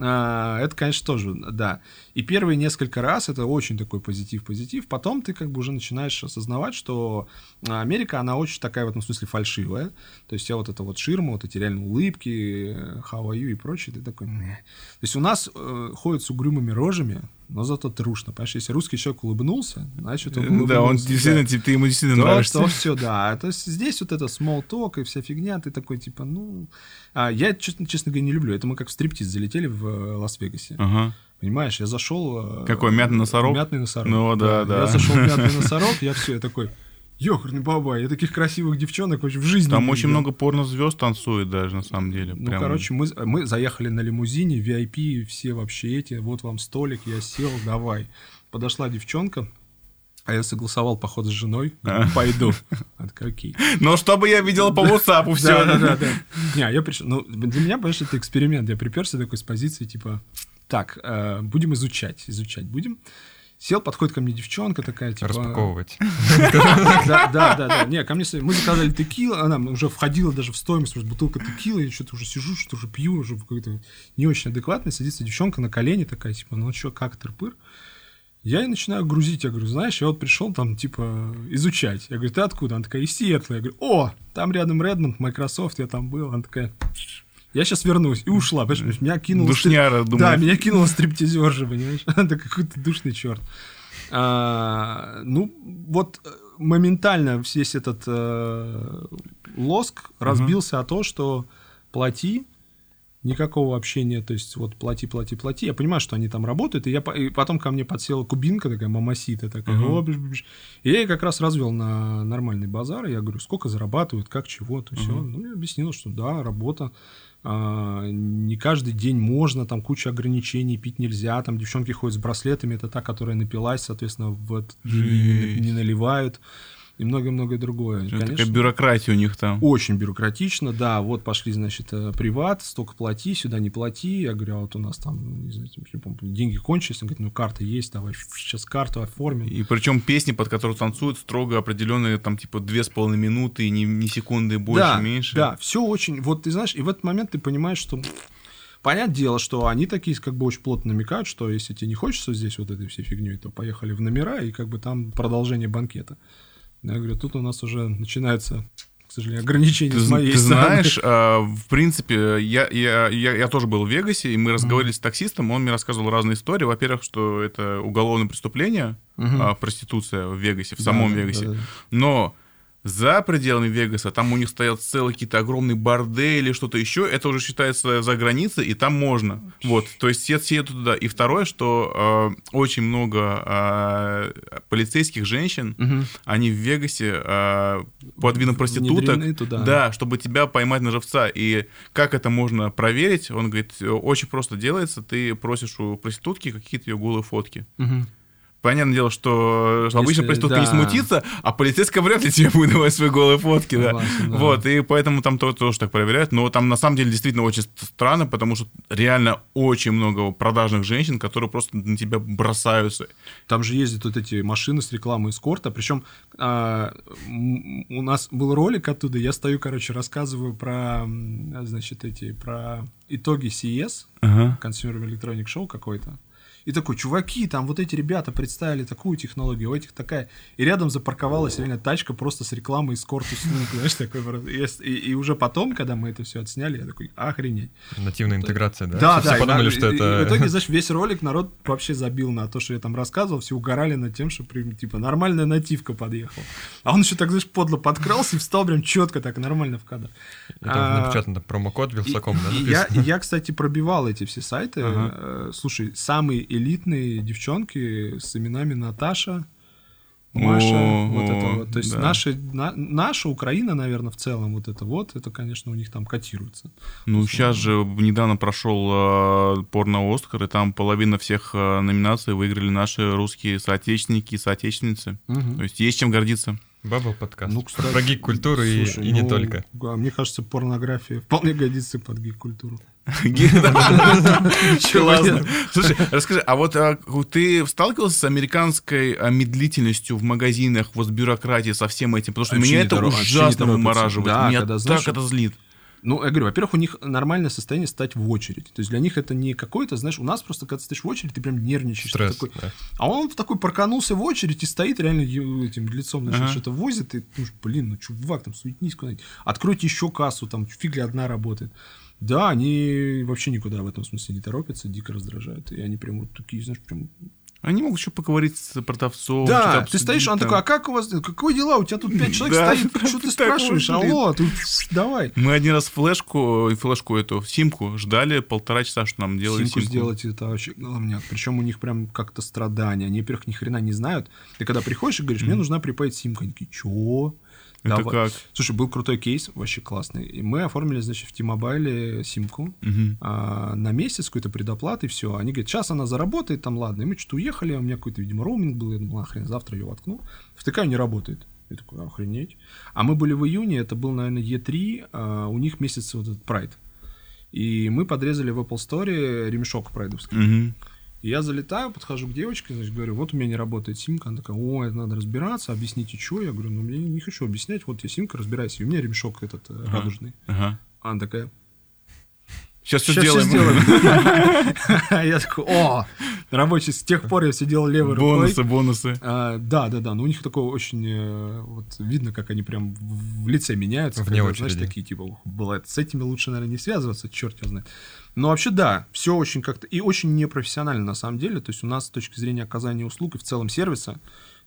А, это, конечно, тоже, да. И первые несколько раз это очень такой позитив-позитив. Потом ты как бы уже начинаешь осознавать, что Америка, она очень такая в этом смысле фальшивая. То есть вся вот эта вот ширма, вот эти реально улыбки, how are you и прочее, ты такой... То есть у нас э, ходят с угрюмыми рожами, но зато трушно. Понимаешь, если русский человек улыбнулся, значит он улыбнулся. Да, он действительно, ты, ты ему действительно То, нравишься. то все, да. То есть здесь вот это small talk и вся фигня, ты такой, типа, ну... А, я, честно, честно говоря, не люблю. Это мы как в стриптиз залетели в э, Лас-Вегасе. Ага. Понимаешь, я зашел... э, Какой, мятный носорог? Мятный носорог. Ну, да, да. Я зашел в мятный носорог, я все, я такой... Ёхарный баба, я таких красивых девчонок вообще в жизни Там очень видел». много порно-звезд танцует даже, на самом деле. Ну, Прям. короче, мы, мы заехали на лимузине, VIP, все вообще эти, вот вам столик, я сел, давай. Подошла девчонка, а я согласовал поход с женой, говорю, А. пойду. Она такая, окей. Но чтобы я видел по WhatsApp все. Да, да, да. Не, я пришел. Ну, для меня, понимаешь, это эксперимент. Я приперся такой с позиции, типа, так, э, будем изучать, изучать будем. Сел, подходит ко мне девчонка такая, типа... Распаковывать. Да, да, да. Не, ко мне мы заказали текилу, она уже входила даже в стоимость, уже бутылка текилы, я что-то уже сижу, что-то уже пью, уже какой-то не очень адекватный, садится девчонка на колени такая, типа, ну что, как тырпыр? Я ей начинаю грузить, я говорю, знаешь, я вот пришел там, типа, изучать. Я говорю, ты откуда? Она такая, из Сиэтла. Я говорю, о, там рядом Редмонд, Microsoft, я там был. Она такая, я сейчас вернусь. И ушла, понимаешь, меня кинула... стрип- Душняра, Да, думаю. меня кинула стриптизерша, понимаешь? Это какой-то душный черт. А, ну, вот э, моментально весь этот э, лоск разбился о то, что плати, никакого общения, то есть вот плати, плати, плати. Я понимаю, что они там работают, и, я, и потом ко мне подсела кубинка такая, мамасита такая, Мгм. «О, биш, биш». и я ей как раз развел на нормальный базар, и я говорю, сколько зарабатывают, как, чего, то все. Мгм. Ну, я объяснил, что да, работа, а, не каждый день можно, там куча ограничений, пить нельзя, там девчонки ходят с браслетами, это та, которая напилась, соответственно, в этот день не, не наливают, и многое-многое другое. Такая Конечно, бюрократия у них там. очень бюрократично, да, вот пошли, значит, э, приват, столько плати, сюда не плати, я говорю, а вот у нас там, не знаю, не помню, деньги кончились, он говорит, ну карта есть, давай сейчас карту оформим. И причем песни, под которые танцуют, строго определенные, там, типа, две с половиной минуты, ни, ни секунды больше, да, меньше. Да, все очень, вот ты знаешь, и в этот момент ты понимаешь, что Понятное дело, что они такие как бы очень плотно намекают, что если тебе не хочется здесь вот этой всей фигней, то поехали в номера и как бы там продолжение банкета. Я говорю, тут у нас уже начинается, к сожалению, ограничения Ты, с моей ты стороны. знаешь, а, в принципе, я, я, я, я тоже был в Вегасе, и мы разговаривали с таксистом, он мне рассказывал разные истории. Во-первых, что это уголовное преступление, Мгм. а, проституция в Вегасе, в Да, самом да, Вегасе. да, да. Но за пределами Вегаса, там у них стоят целые какие-то огромные бордели что-то еще, это уже считается за границей, и там можно. Вот, то есть все, все едут туда. И второе, что э, очень много э, полицейских женщин, Мгм. они в Вегасе э, под видом проституток, туда. да, чтобы тебя поймать на живца. И как это можно проверить? Он говорит, «Э, очень просто делается, ты просишь у проститутки какие-то ее голые фотки. Мгм. Понятное дело, что, что обычно Если- проститутка не да. смутится, а полицейская вряд ли тебе будет давать свои голые фотки, да. Согласен, да. Вот, и поэтому там то- тоже так проверяют. Но там на самом деле действительно очень ст- странно, потому что реально очень много продажных женщин, которые просто на тебя бросаются. Там же ездят вот эти машины с рекламой эскорта. Причем а, у нас был ролик оттуда. Я стою, короче, рассказываю про, значит, эти, про итоги CES, Ага. Consumer Electronic Show какой-то. И такой, чуваки, там вот эти ребята представили такую технологию, у этих такая. И рядом запарковалась реально тачка просто с рекламой эскорт услуг, знаешь, такой. И, и- уже потом, когда мы это все отсняли, я такой, охренеть. Нативная интеграция, да? Да, Все да. подумали, что и- это... И в итоге, знаешь, весь ролик народ вообще забил на то, что я там рассказывал, все угорали над тем, что типа нормальная нативка подъехала. А он еще так, знаешь, подло подкрался и встал прям четко так, нормально в кадр. И там А, напечатан там промокод Вилсаком, да? Я, я, кстати, пробивал эти все сайты. Ага. Э, Слушай, самые элитные девчонки с именами Наташа, Маша, О, вот это вот. То есть да. наши, на- наша Украина, наверное, в целом, вот это вот, это, конечно, у них там котируется. Ну, сейчас же недавно прошел э, порно-Оскар, и там половина всех э, номинаций выиграли наши русские соотечественники и соотечественницы. То есть есть чем гордиться. Бабл подкаст. Ну, кстати, Про гик-культуру и, и не ну, только. а мне кажется, порнография вполне годится под гик-культуру. Слушай, расскажи, а вот а, ты сталкивался с американской а, медлительностью в магазинах, вот с бюрократией, со всем этим? Потому что меня это ужасно вымораживает. Меня так это злит. Ну, я говорю, во-первых, у них нормальное состояние стать в очередь. То есть для них это не какое-то, знаешь, у нас просто, когда ты стоишь в очередь, ты прям нервничаешь. Стресс, такой- да. А он такой проканулся в очередь и стоит реально этим лицом, значит, Ага. что-то возит, и ну, блин, ну чувак, там суетнись куда-нибудь. Откройте еще кассу, там фиг ли одна работает. Да, они вообще никуда в этом смысле не торопятся, дико раздражают. И они прям вот такие, знаешь, прям... Они могут еще поговорить с продавцом. да, ты стоишь, он обсудить такой, а там. как у вас, какое дела? У тебя тут пять человек Да, стоит, что ты спрашиваешь? Алло, тут давай. Мы один раз флешку, флешку эту, симку ждали полтора часа, что нам делали Симку симку. сделать это вообще головняк. Причем у них прям как-то страдания. Они, во-первых, ни хрена не знают. Ты когда приходишь и говоришь, мне нужна припаять симку, они такие, чё? Это Давай. как? Слушай, был крутой кейс, вообще классный. И мы оформили, значит, в T-Mobile симку Мгм. а, на месяц какой-то предоплаты, все. Они говорят, сейчас она заработает, там, ладно. И мы что-то уехали, у меня какой-то, видимо, роуминг был. Я думал, хрен, завтра ее воткну. Втыкаю, не работает. Я такой, охренеть. А мы были в июне, это был, наверное, E3, а, у них месяц вот этот Pride. И мы подрезали в Apple Store ремешок прайдовский. Мгм. И я залетаю, подхожу к девочке, значит, говорю, вот у меня не работает симка. Она такая, о, это надо разбираться, объясните, что. Я говорю, ну, мне не хочу объяснять, вот тебе симка, разбирайся. И у меня ремешок этот э, Ага. радужный. Ага. Она такая, Сейчас все сделаем. Я такой, о, рабочий, с тех пор я все делал левой рукой. Бонусы, бонусы. А, Да, да, да, но у них такое очень, э, вот видно, как они прям в лице меняются. Вне когда, знаешь, очереди. такие, типа, «Ух, бывает, с этими лучше, наверное, не связываться, черт его знает. Но вообще, да, все очень как-то, и очень непрофессионально на самом деле, то есть у нас с точки зрения оказания услуг и в целом сервиса,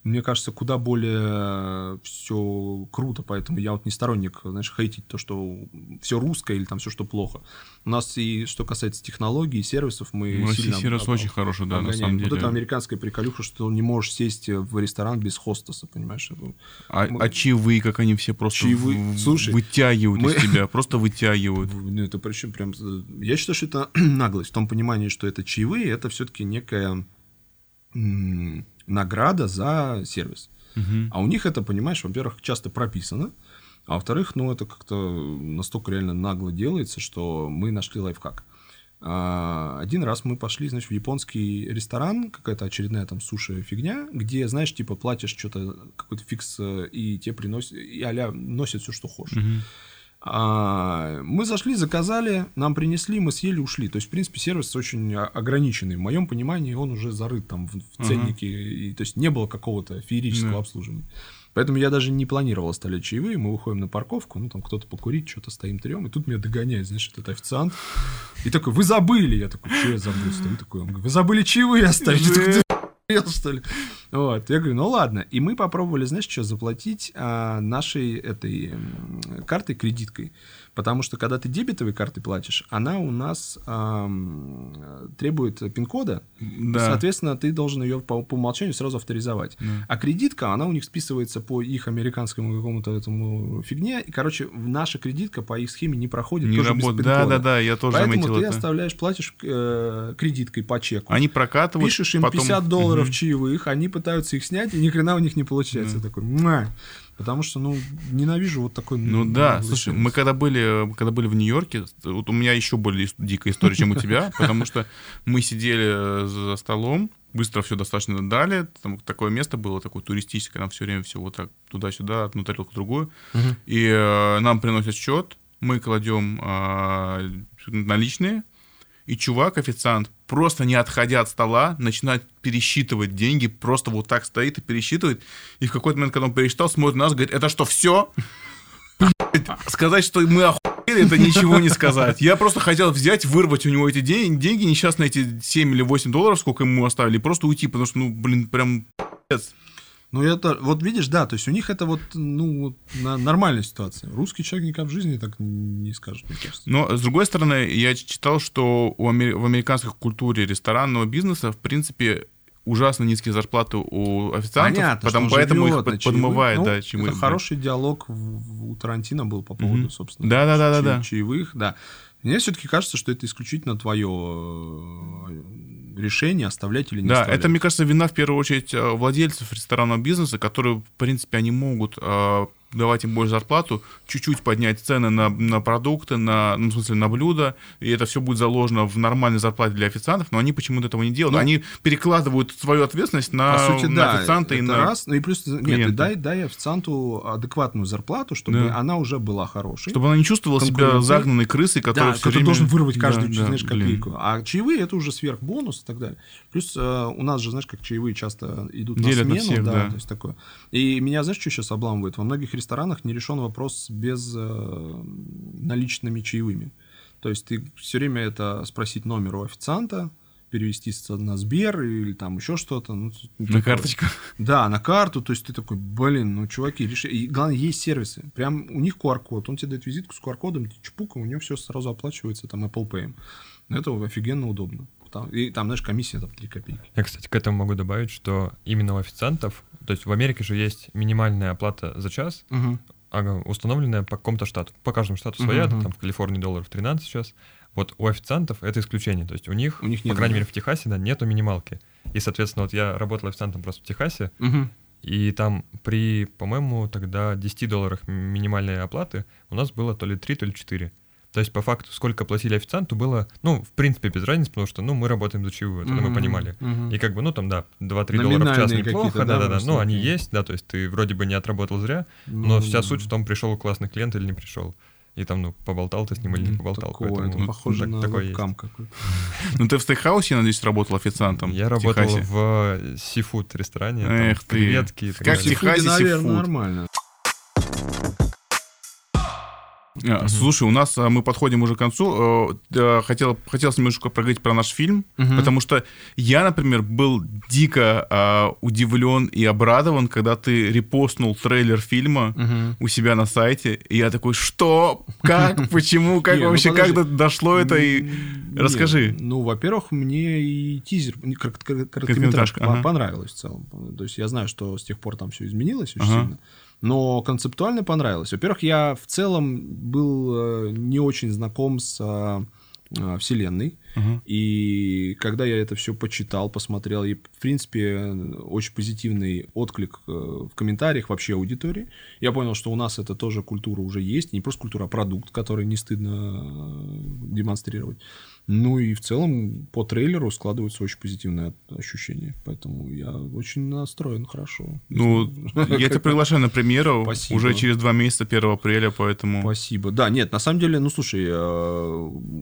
мне кажется, куда более все круто, поэтому я вот не сторонник, знаешь, хейтить то, что все русское или там все, что плохо. У нас и что касается технологий и сервисов, мы Ну, сильно сервис об- очень хороший, да, на обгоняем. самом Вот это деле. американская приколюха, что не можешь сесть в ресторан без хостеса, понимаешь? А, Мы- а чаевые, как они все просто Чаевые? в- Слушай, вытягивают мы- из тебя, просто вытягивают. Ну, это причем прям... э, Я считаю, что это наглость в том понимании, что это чаевые, это все-таки некая награда за сервис. Мгм. А у них это, понимаешь, во-первых, часто прописано, а во-вторых, ну, это как-то настолько реально нагло делается, что мы нашли лайфхак. А, Один раз мы пошли, значит, в японский ресторан, какая-то очередная там суши фигня, где, знаешь, типа платишь что-то, какой-то фикс, э, и тебе приносят, и а носят все, что хочешь. Мгм. А, мы зашли, заказали, нам принесли, мы съели, ушли. То есть, в принципе, сервис очень ограниченный. В моем понимании, он уже зарыт там в, в ценнике. И, то есть, не было какого-то феерического Да. обслуживания. Поэтому я даже не планировал оставлять чаевые. Мы выходим на парковку, ну, там кто-то покурить, что-то стоим трем. И тут меня догоняет, знаешь, этот официант. И такой, вы забыли. Я такой, что я забыл? Стою такой, он говорит, вы забыли чаевые оставить. Я такой, «Ты охуел, что ли? Вот, я говорю, ну ладно. И мы попробовали, знаешь, что, заплатить а, нашей этой картой, кредиткой. Потому что, когда ты дебетовой картой платишь, она у нас ам, требует пин-кода. Да. Соответственно, ты должен ее по, по умолчанию сразу авторизовать. Да. А кредитка, она у них списывается по их американскому какому-то этому фигне. И, короче, наша кредитка по их схеме не проходит. Не работает. Да, да, да, я тоже Поэтому заметил ты это. оставляешь, платишь э, кредиткой по чеку. Они прокатывают. Пишешь им потом- 50 долларов Мгм. чаевых, они пытаются их снять, и ни хрена у них не получается. Да. Такой. Потому что, ну, ненавижу вот такой... Ну да, слушай, мы когда были, мы когда были в Нью-Йорке, вот у меня еще более дикая история, чем у тебя, потому что мы сидели э, за столом, быстро все достаточно дали, там такое место было, такое туристическое, нам все время все вот так туда-сюда, одну тарелку в другую, и э, нам приносят счет, мы кладем а, наличные, и чувак, официант, просто не отходя от стола, начинает пересчитывать деньги, просто вот так стоит и пересчитывает. И в какой-то момент, когда он пересчитал, смотрит на нас, говорит, это что, все? Сказать, что мы охуели, это ничего не сказать. Я просто хотел взять, вырвать у него эти деньги, деньги несчастные, эти 7 или 8 долларов, сколько ему оставили, и просто уйти, потому что, ну, блин, прям. Ну, это, вот видишь, да, то есть у них это вот, ну, нормальная ситуация. Русский человек никак в жизни так не скажет, мне кажется. Но, с другой стороны, я читал, что в американской культуре ресторанного бизнеса, в принципе, ужасно низкие зарплаты у официантов, Понятно, потому, что поэтому их под- чаевых. подмывает, Ну, да, чаевые. Это хороший диалог в- у Тарантино был по поводу, Мгм. собственно, Да-да-да-да-да. ча- чаевых, да. Мне все-таки кажется, что это исключительно твое решение оставлять или не Да, оставлять. это, мне кажется, вина в первую очередь э, владельцев ресторанного бизнеса, которые, в принципе, они могут э, давать им больше зарплату, чуть-чуть поднять цены на, на продукты, на, ну, в смысле, на блюда, и это все будет заложено в нормальной зарплате для официантов, но они почему-то этого не делают. Ну, они перекладывают свою ответственность на, По сути, на да, официанта и на... раз. Ну и плюс, нет, клиента. ты дай, дай официанту адекватную зарплату, чтобы Да. она уже была хорошей. Чтобы она не чувствовала себя загнанной крысой, которая да, который время- должен вырвать каждую, Да, да, знаешь, блин. копейку. А чаевые это уже сверхбонус и так далее. Плюс э, у нас же, знаешь, как чаевые часто идут Делят на на смену, всех, да, да. то есть такое. И меня, знаешь, что сейчас обламывает? Во многих ресторанах не решен вопрос без э, наличными чаевыми. То есть ты все время это спросить номер у официанта, перевести на Сбер или там еще что-то. ну, На такое. карточку. Да, на карту, то есть ты такой, блин, ну, чуваки, реши. И главное, есть сервисы. Прям у них QR-код, он тебе дает визитку с QR-кодом, ты у него все сразу оплачивается там Apple Pay. Это офигенно удобно. Там- и там, знаешь, комиссия там 3 копейки. Я, кстати, к этому могу добавить, что именно у официантов, то есть в Америке же есть минимальная оплата за час, ага, установленная по какому-то штату. По каждому штату своя, мгм. там в Калифорнии долларов 13 сейчас. Вот у официантов это исключение. То есть у них, У них по нет, крайней да? мере, в Техасе, да, нету минималки. И, соответственно, вот я работал официантом просто в Техасе, и там при, по-моему, тогда 10 долларах минимальной оплаты у нас было то ли 3, то ли 4. То есть, по факту, сколько платили официанту, было, ну, в принципе, без разницы, потому что, ну, мы работаем за чаевую, это мы Мгм, понимали. мгм. И как бы, ну, там, да, 2-3 доллара в час неплохо, да-да-да, ну, они есть, да, то есть ты вроде бы не отработал зря, Ну, но вся суть в том, пришел классный клиент или не пришел. И там, ну, поболтал ты с ним или не поболтал. Такое, поэтому это похоже так- на такое есть. вебкам какой-то. Ну, ты в стейкхаусе, надеюсь, работал официантом? Я работал в э, сифуд ресторане, там Эх ты. креветки Как в Техасе наверное, сифуд. нормально. А, Слушай, у нас а, мы подходим уже к концу. Э, Хотел, хотелось немножко проговорить про наш фильм, Мгм. потому что я, например, был дико а, удивлен и обрадован, когда ты репостнул трейлер фильма Мгм. у себя на сайте, и я такой, что, как, почему, как ну вообще, как дошло это и расскажи. ну, во-первых, мне и тизер, Короткометражка, понравилась в целом. То есть я знаю, что с тех пор там все изменилось очень сильно. Но концептуально понравилось. Во-первых, я в целом был э, не очень знаком с э, э, вселенной. Ага. И когда я это все почитал, посмотрел, и, в принципе, очень позитивный отклик в комментариях вообще аудитории, я понял, что у нас это тоже культура уже есть, не просто культура, а продукт, который не стыдно демонстрировать. Ну и в целом по трейлеру складываются очень позитивные ощущения, поэтому я очень настроен хорошо. Ну, я тебя приглашаю на премьеру Спасибо. уже через два месяца, 1 апреля, поэтому... Спасибо. Да, нет, на самом деле, ну слушай, э,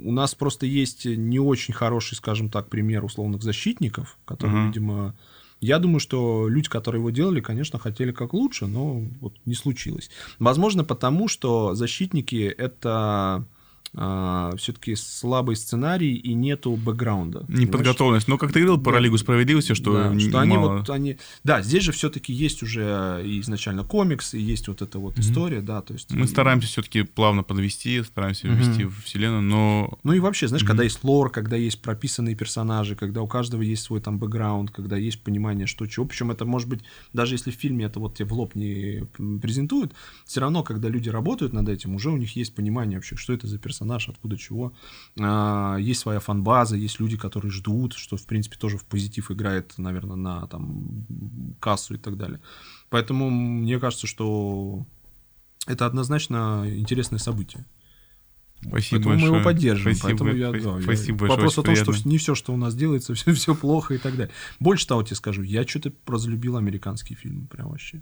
у нас просто есть не очень хороший, скажем так, пример условных защитников, которые, Мгм. видимо, я думаю, что люди, которые его делали, конечно, хотели как лучше, но вот не случилось. Возможно, потому что защитники это все-таки слабый сценарий и нету бэкграунда. Неподготовленность. Но как ты говорил про Да. Лигу справедливости, что, Да, не- что они мало. вот они, да, здесь же все-таки есть уже изначально комикс, и есть вот эта вот история, да, то есть Мы стараемся все-таки плавно подвести, стараемся Мгм. ввести в вселенную, но Ну и вообще, знаешь, Мгм. когда есть лор, когда есть прописанные персонажи, когда у каждого есть свой там бэкграунд, когда есть понимание, что чего. Причем это может быть, даже если в фильме это вот тебе в лоб не презентуют, все равно, когда люди работают над этим, уже у них есть понимание вообще, что это за персонаж, откуда чего. А, есть своя фан-база, есть люди, которые ждут, что, в принципе, тоже в позитив играет, наверное, на там кассу и так далее. Поэтому мне кажется, что это однозначно интересное событие. спасибо Поэтому мы его большое. поддерживаем. Спасибо, поэтому я, спа- да, я- спасибо большое, Вопрос о том, что приятно. не все, что у нас делается, все, все плохо и так далее. Больше того тебе скажу, я что-то разлюбил американские фильмы прям вообще.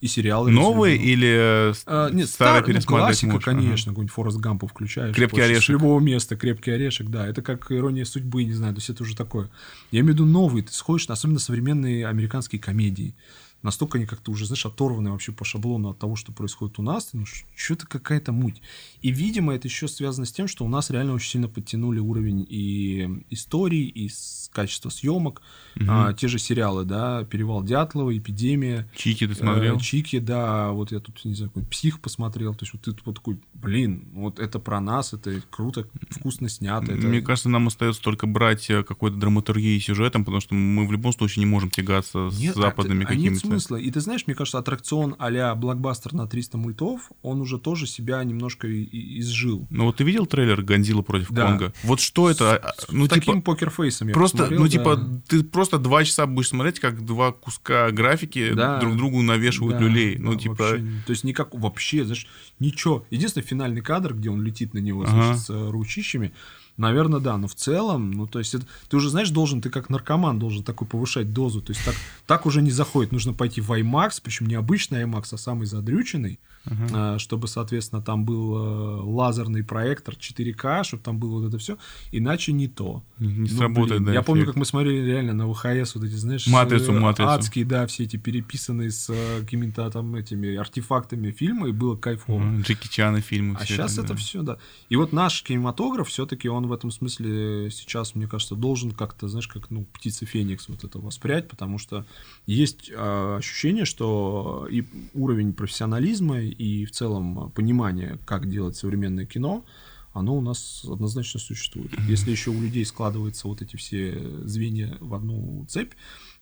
И сериалы. Новые или А, нет, старые стар, ну, классика, можешь? конечно, какой-нибудь Форест Гампу включаешь. Крепкий орешек. С любого места, крепкий орешек, да. Это как ирония судьбы, не знаю, то есть это уже такое. Я имею в виду новые, ты сходишь, особенно современные американские комедии. Настолько они как-то уже, знаешь, оторваны вообще по шаблону от того, что происходит у нас. Ну, что-то какая-то муть. И, видимо, это еще связано с тем, что у нас реально очень сильно подтянули уровень и истории, и с- качество съемок. Мгм. А, те же сериалы, да, «Перевал Дятлова», «Эпидемия», Чики ты смотрел? Э, Чики, да, вот я тут, не знаю, какой псих посмотрел. То есть вот ты вот такой, блин, вот это про нас, это круто, вкусно снято. это- Мне кажется, нам остается только брать э, какой-то драматургией и сюжетом, потому что мы в любом случае не можем тягаться с Нет, а западными а какими-то смысла. И ты знаешь, мне кажется, аттракцион а-ля блокбастер на 300 мультов, он уже тоже себя немножко и- и- изжил. Ну вот ты видел трейлер Гонзила против Да. Конга? Вот что это? А, Ну, С типа, таким покерфейсом я Просто, посмотрел, ну, да. типа, ты просто два часа будешь смотреть, как два куска графики Да. друг другу навешивают Да, люлей. да, Ну, типа, вообще то есть никак вообще, знаешь, ничего. Единственный финальный кадр, где он летит на него, Ага. значит, с э, ручищами, наверное, да, но в целом, ну, то есть это, ты уже, знаешь, должен, ты как наркоман должен такой повышать дозу, то есть так, так уже не заходит, нужно пойти в IMAX, причем не обычный IMAX, а самый задрюченный, э, чтобы, соответственно, там был э, лазерный проектор 4К, чтобы там было вот это все, иначе не то. не Ну, сработает, блин, да, Я помню, эффект. как мы смотрели реально на ВХС вот эти, знаешь, Матрицу, э, матрицу. адские, да, все эти переписанные с какими-то там этими артефактами фильма, и было кайфово. Мгм, Джеки Чана фильмы. А сейчас это да. все, да. И вот наш кинематограф, все-таки он в этом смысле сейчас, мне кажется, должен как-то, знаешь, как ну, птица Феникс вот это воспрять, потому что есть э, ощущение, что и уровень профессионализма, и в целом понимание, как делать современное кино, оно у нас однозначно существует. Если еще у людей складываются вот эти все звенья в одну цепь,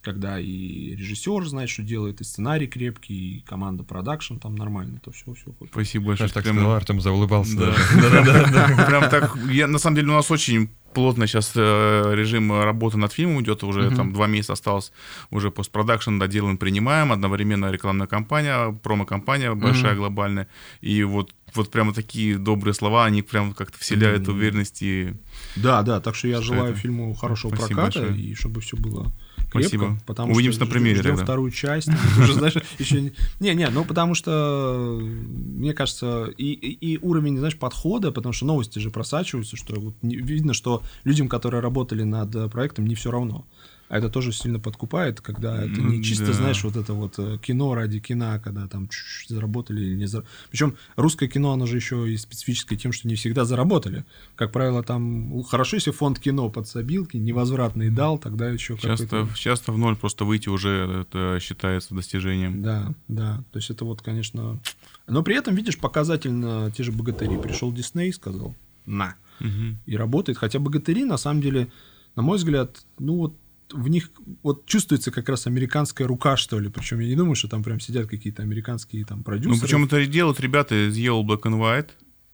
когда и режиссер знает, что делает, и сценарий крепкий, и команда продакшн там нормально, то все, все. Спасибо большое. Так прям- Артем заулыбался Да, даже. да-да-да. Прям так. Я, на самом деле, у нас очень плотно сейчас режим работы над фильмом идет, уже там два месяца осталось, уже постпродакшн доделаем, принимаем, одновременно рекламная кампания, промо-компания большая, глобальная, и вот вот прямо такие добрые слова, они прям как-то вселяют Мгм. уверенность и Да, да, так что я желаю это? фильму хорошего Спасибо проката, большое. и чтобы все было крепко. Спасибо. Потому Увидимся что на премьере ждем тогда. вторую часть. уже знаешь, еще не... Не, ну потому что, мне кажется, и, и, уровень, знаешь, подхода, потому что новости же просачиваются, что вот видно, что людям, которые работали над э, проектом, не все равно. А это тоже сильно подкупает, когда это Ну не чисто, да. знаешь, вот это вот э, кино ради кино, когда там заработали или не заработали. Причем русское кино, оно же еще и специфическое тем, что не всегда заработали. Как правило, там хорошо, если фонд кино подсобил, невозвратный дал, тогда еще часто, часто в ноль просто выйти уже это считается достижением. Да, да. То есть это вот, конечно... Но при этом, видишь, показательно те же богатыри. Пришел Дисней и сказал «на». Мгм. И работает. Хотя богатыри, на самом деле, на мой взгляд, ну вот в них вот чувствуется как раз американская рука, что ли. Причем я не думаю, что там прям сидят какие-то американские там продюсеры. Ну, причем это делают ребята из Yellow Black and White.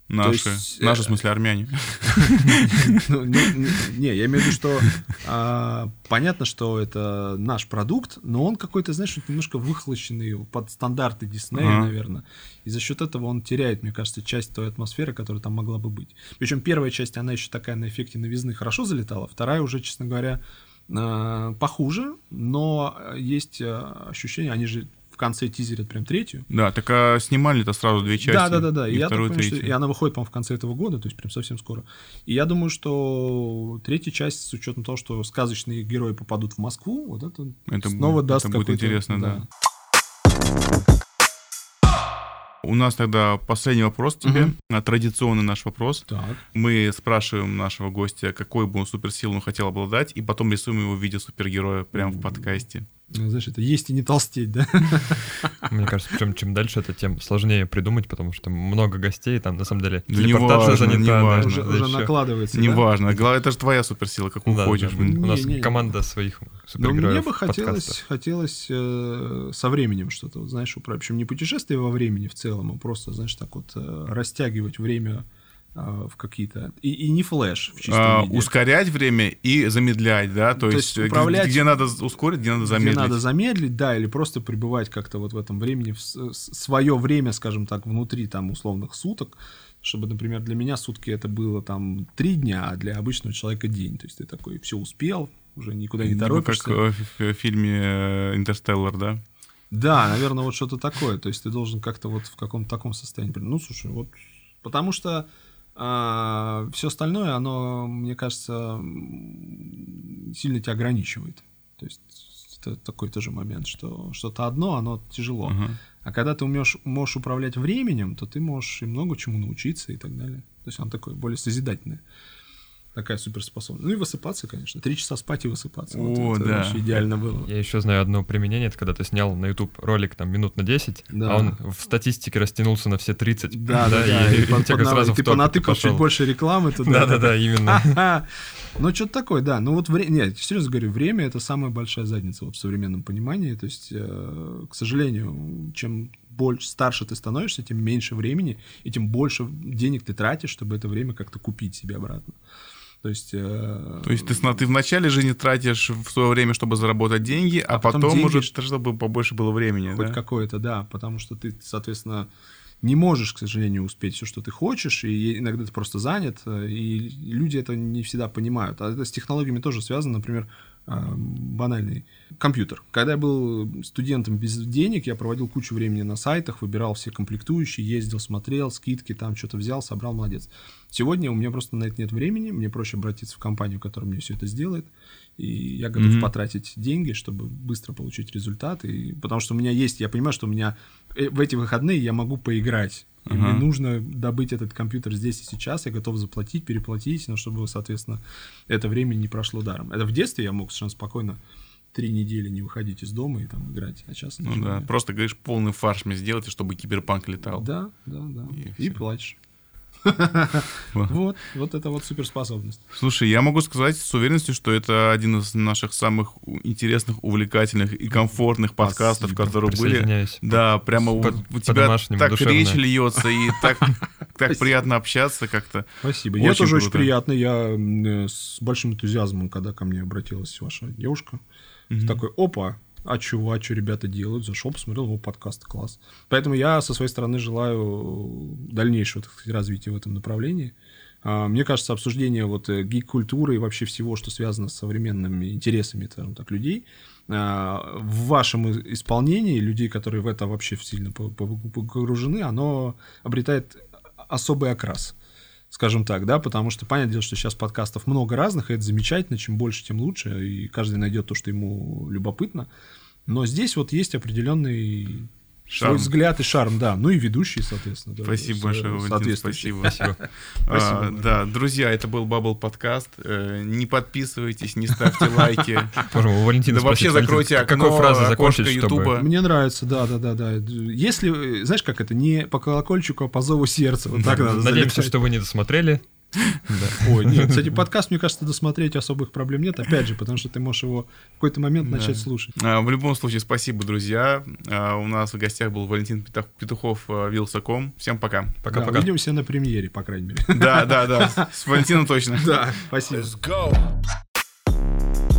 Наши, есть, наши, э, в смысле, армяне. Ну, Не, я имею в виду, что а, понятно, что это наш продукт, но он какой-то, знаешь, немножко выхолощенный под стандарты Диснея, наверное. И за счет этого он теряет, мне кажется, часть той атмосферы, которая там могла бы быть. Причем первая часть, она еще такая на эффекте новизны хорошо залетала, вторая уже, честно говоря, похуже, но есть а, ощущение, они же в конце тизерят прям третью. Да, так а снимали-то сразу две части. Да, да, да, да. И И я так вторую, понимаю, что- и она выходит, по-моему, в конце этого года, то есть прям совсем скоро. И я думаю, что третья часть, с учетом того, что сказочные герои попадут в Москву, вот это, Это снова будет- даст это будет интересно, да. У нас тогда последний вопрос тебе, а, традиционный наш вопрос. Так. Мы спрашиваем нашего гостя, какой бы он суперсилу он хотел обладать, и потом рисуем его в виде супергероя прямо в подкасте. Ну, Знаешь, это есть и не толстеть, да? Мне кажется, причем чем дальше это, тем сложнее придумать, потому что много гостей, там на самом деле Да телепортация неважно, занята. да, неважно. Уже, да, уже накладывается, да? Неважно, главное, это же твоя суперсила, какую Да, хочешь. да. блин. У нас Не, не. команда своих Но супергероев мне бы хотелось, хотелось э, со временем что-то, вот, знаешь, управить. Причем не путешествие во времени в целом, а просто, знаешь, так вот э, растягивать время в какие-то... И, и не Flash в чистом А, виде. ускорять время и замедлять, да, то, То есть, есть э, управлять- где надо ускорить, где надо Где замедлить. надо замедлить, да, или просто пребывать как-то вот в этом времени, в свое время, скажем так, внутри там условных суток, чтобы, например, для меня сутки это было там три дня, а для обычного человека день. То есть ты такой все успел, уже никуда не Либо торопишься. как э, в, фильме э, «Интерстеллар», да? Да, наверное, вот что-то такое. То есть ты должен как-то вот в каком-то таком состоянии. Ну, слушай, вот потому что все остальное, оно, мне кажется, сильно тебя ограничивает. То есть это такой тоже момент, что что-то одно, оно тяжело. Ага. А когда ты умеешь, можешь управлять временем, то ты можешь и много чему научиться и так далее. То есть он такой более созидательный. Такая суперспособность. Ну и высыпаться, конечно. Три часа спать и высыпаться. О, вот это да. вообще идеально было. Я еще знаю одно применение, это когда ты снял на YouTube ролик там минут на 10, Да. а он в статистике растянулся на все 30. Да, да, да. и, И под- тебя под- сразу в ты понатыкал чуть больше рекламы туда. Да-да-да, именно. Ну, что-то такое, да. Ну, вот время... Нет, серьезно говорю, время — это самая большая задница вот в современном понимании. То есть, э, к сожалению, чем больше старше ты становишься, тем меньше времени, и тем больше денег ты тратишь, чтобы это время как-то купить себе обратно. То есть... э, То есть ты, ты в начале жизни тратишь в свое время, чтобы заработать деньги, а, А потом потом, деньги, уже, чтобы побольше было времени. Хоть да? какое-то, да, потому что ты, соответственно, не можешь, к сожалению, успеть все, что ты хочешь, и иногда ты просто занят, э, и люди это не всегда понимают. А это с технологиями тоже связано, например, банальный компьютер. Когда я был студентом без денег, я проводил кучу времени на сайтах, выбирал все комплектующие, ездил, смотрел, скидки, там что-то взял, собрал, молодец. Сегодня у меня просто на это нет времени, мне проще обратиться в компанию, которая мне все это сделает, и я готов Мгм. потратить деньги, чтобы быстро получить результат, и, потому что у меня есть, я понимаю, что у меня в эти выходные я могу поиграть, и Ага. мне нужно добыть этот компьютер здесь и сейчас, я готов заплатить, переплатить, но чтобы, соответственно, это время не прошло даром. Это в детстве я мог совершенно спокойно три недели не выходить из дома и там играть, а сейчас Ну да, нет. просто говоришь, полный фарш мне сделайте, чтобы киберпанк летал. Да, да, да. И И, плачешь. Вот. Вот, это вот суперспособность. Слушай, я могу сказать с уверенностью, что это один из наших самых интересных, увлекательных и комфортных подкастов, которые были. Да, прямо у, тебя так речь льется, и так, так приятно общаться как-то. Спасибо. Я тоже очень приятно. Я э, с большим энтузиазмом, когда ко мне обратилась ваша девушка, такой, опа, а чего, а что ребята делают? Зашел, посмотрел его подкаст, класс. Поэтому я со своей стороны желаю дальнейшего так сказать, развития в этом направлении. А, Мне кажется, обсуждение вот э, гик-культуры и вообще всего, что связано с современными интересами, скажем так, людей, а, в вашем исполнении, людей, которые в это вообще сильно по- по- погружены, оно обретает особый окрас скажем так, да, потому что понятное дело, что сейчас подкастов много разных, и это замечательно, чем больше, тем лучше, и каждый найдет то, что ему любопытно. Но здесь вот есть определенный Шарм. свой взгляд и шарм, да. Ну и ведущий, соответственно. да, Спасибо с- большое, Валентин, спасибо. Спасибо. А, Спасибо. да, друзья, это был Бабл подкаст. Э, Не подписывайтесь, не ставьте лайки. Валентина Да вообще закройте Валентин, окно, какой закончить, чтобы... Ютуба. Мне нравится, да, да, да, да. Если, знаешь, как это, не по колокольчику, а по зову сердца. Вот так надо Надеемся, что вы не досмотрели. Ой, нет, кстати, подкаст, мне кажется, досмотреть особых проблем нет, опять же, потому что ты можешь его в какой-то момент начать слушать. А, В любом случае, спасибо, друзья. А, У нас в гостях был Валентин Петух- Петухов, а, Вилсаком. Всем пока. Пока-пока. увидимся на премьере, по крайней мере. Да, да, да. С Валентином точно. Да, спасибо. Let's go.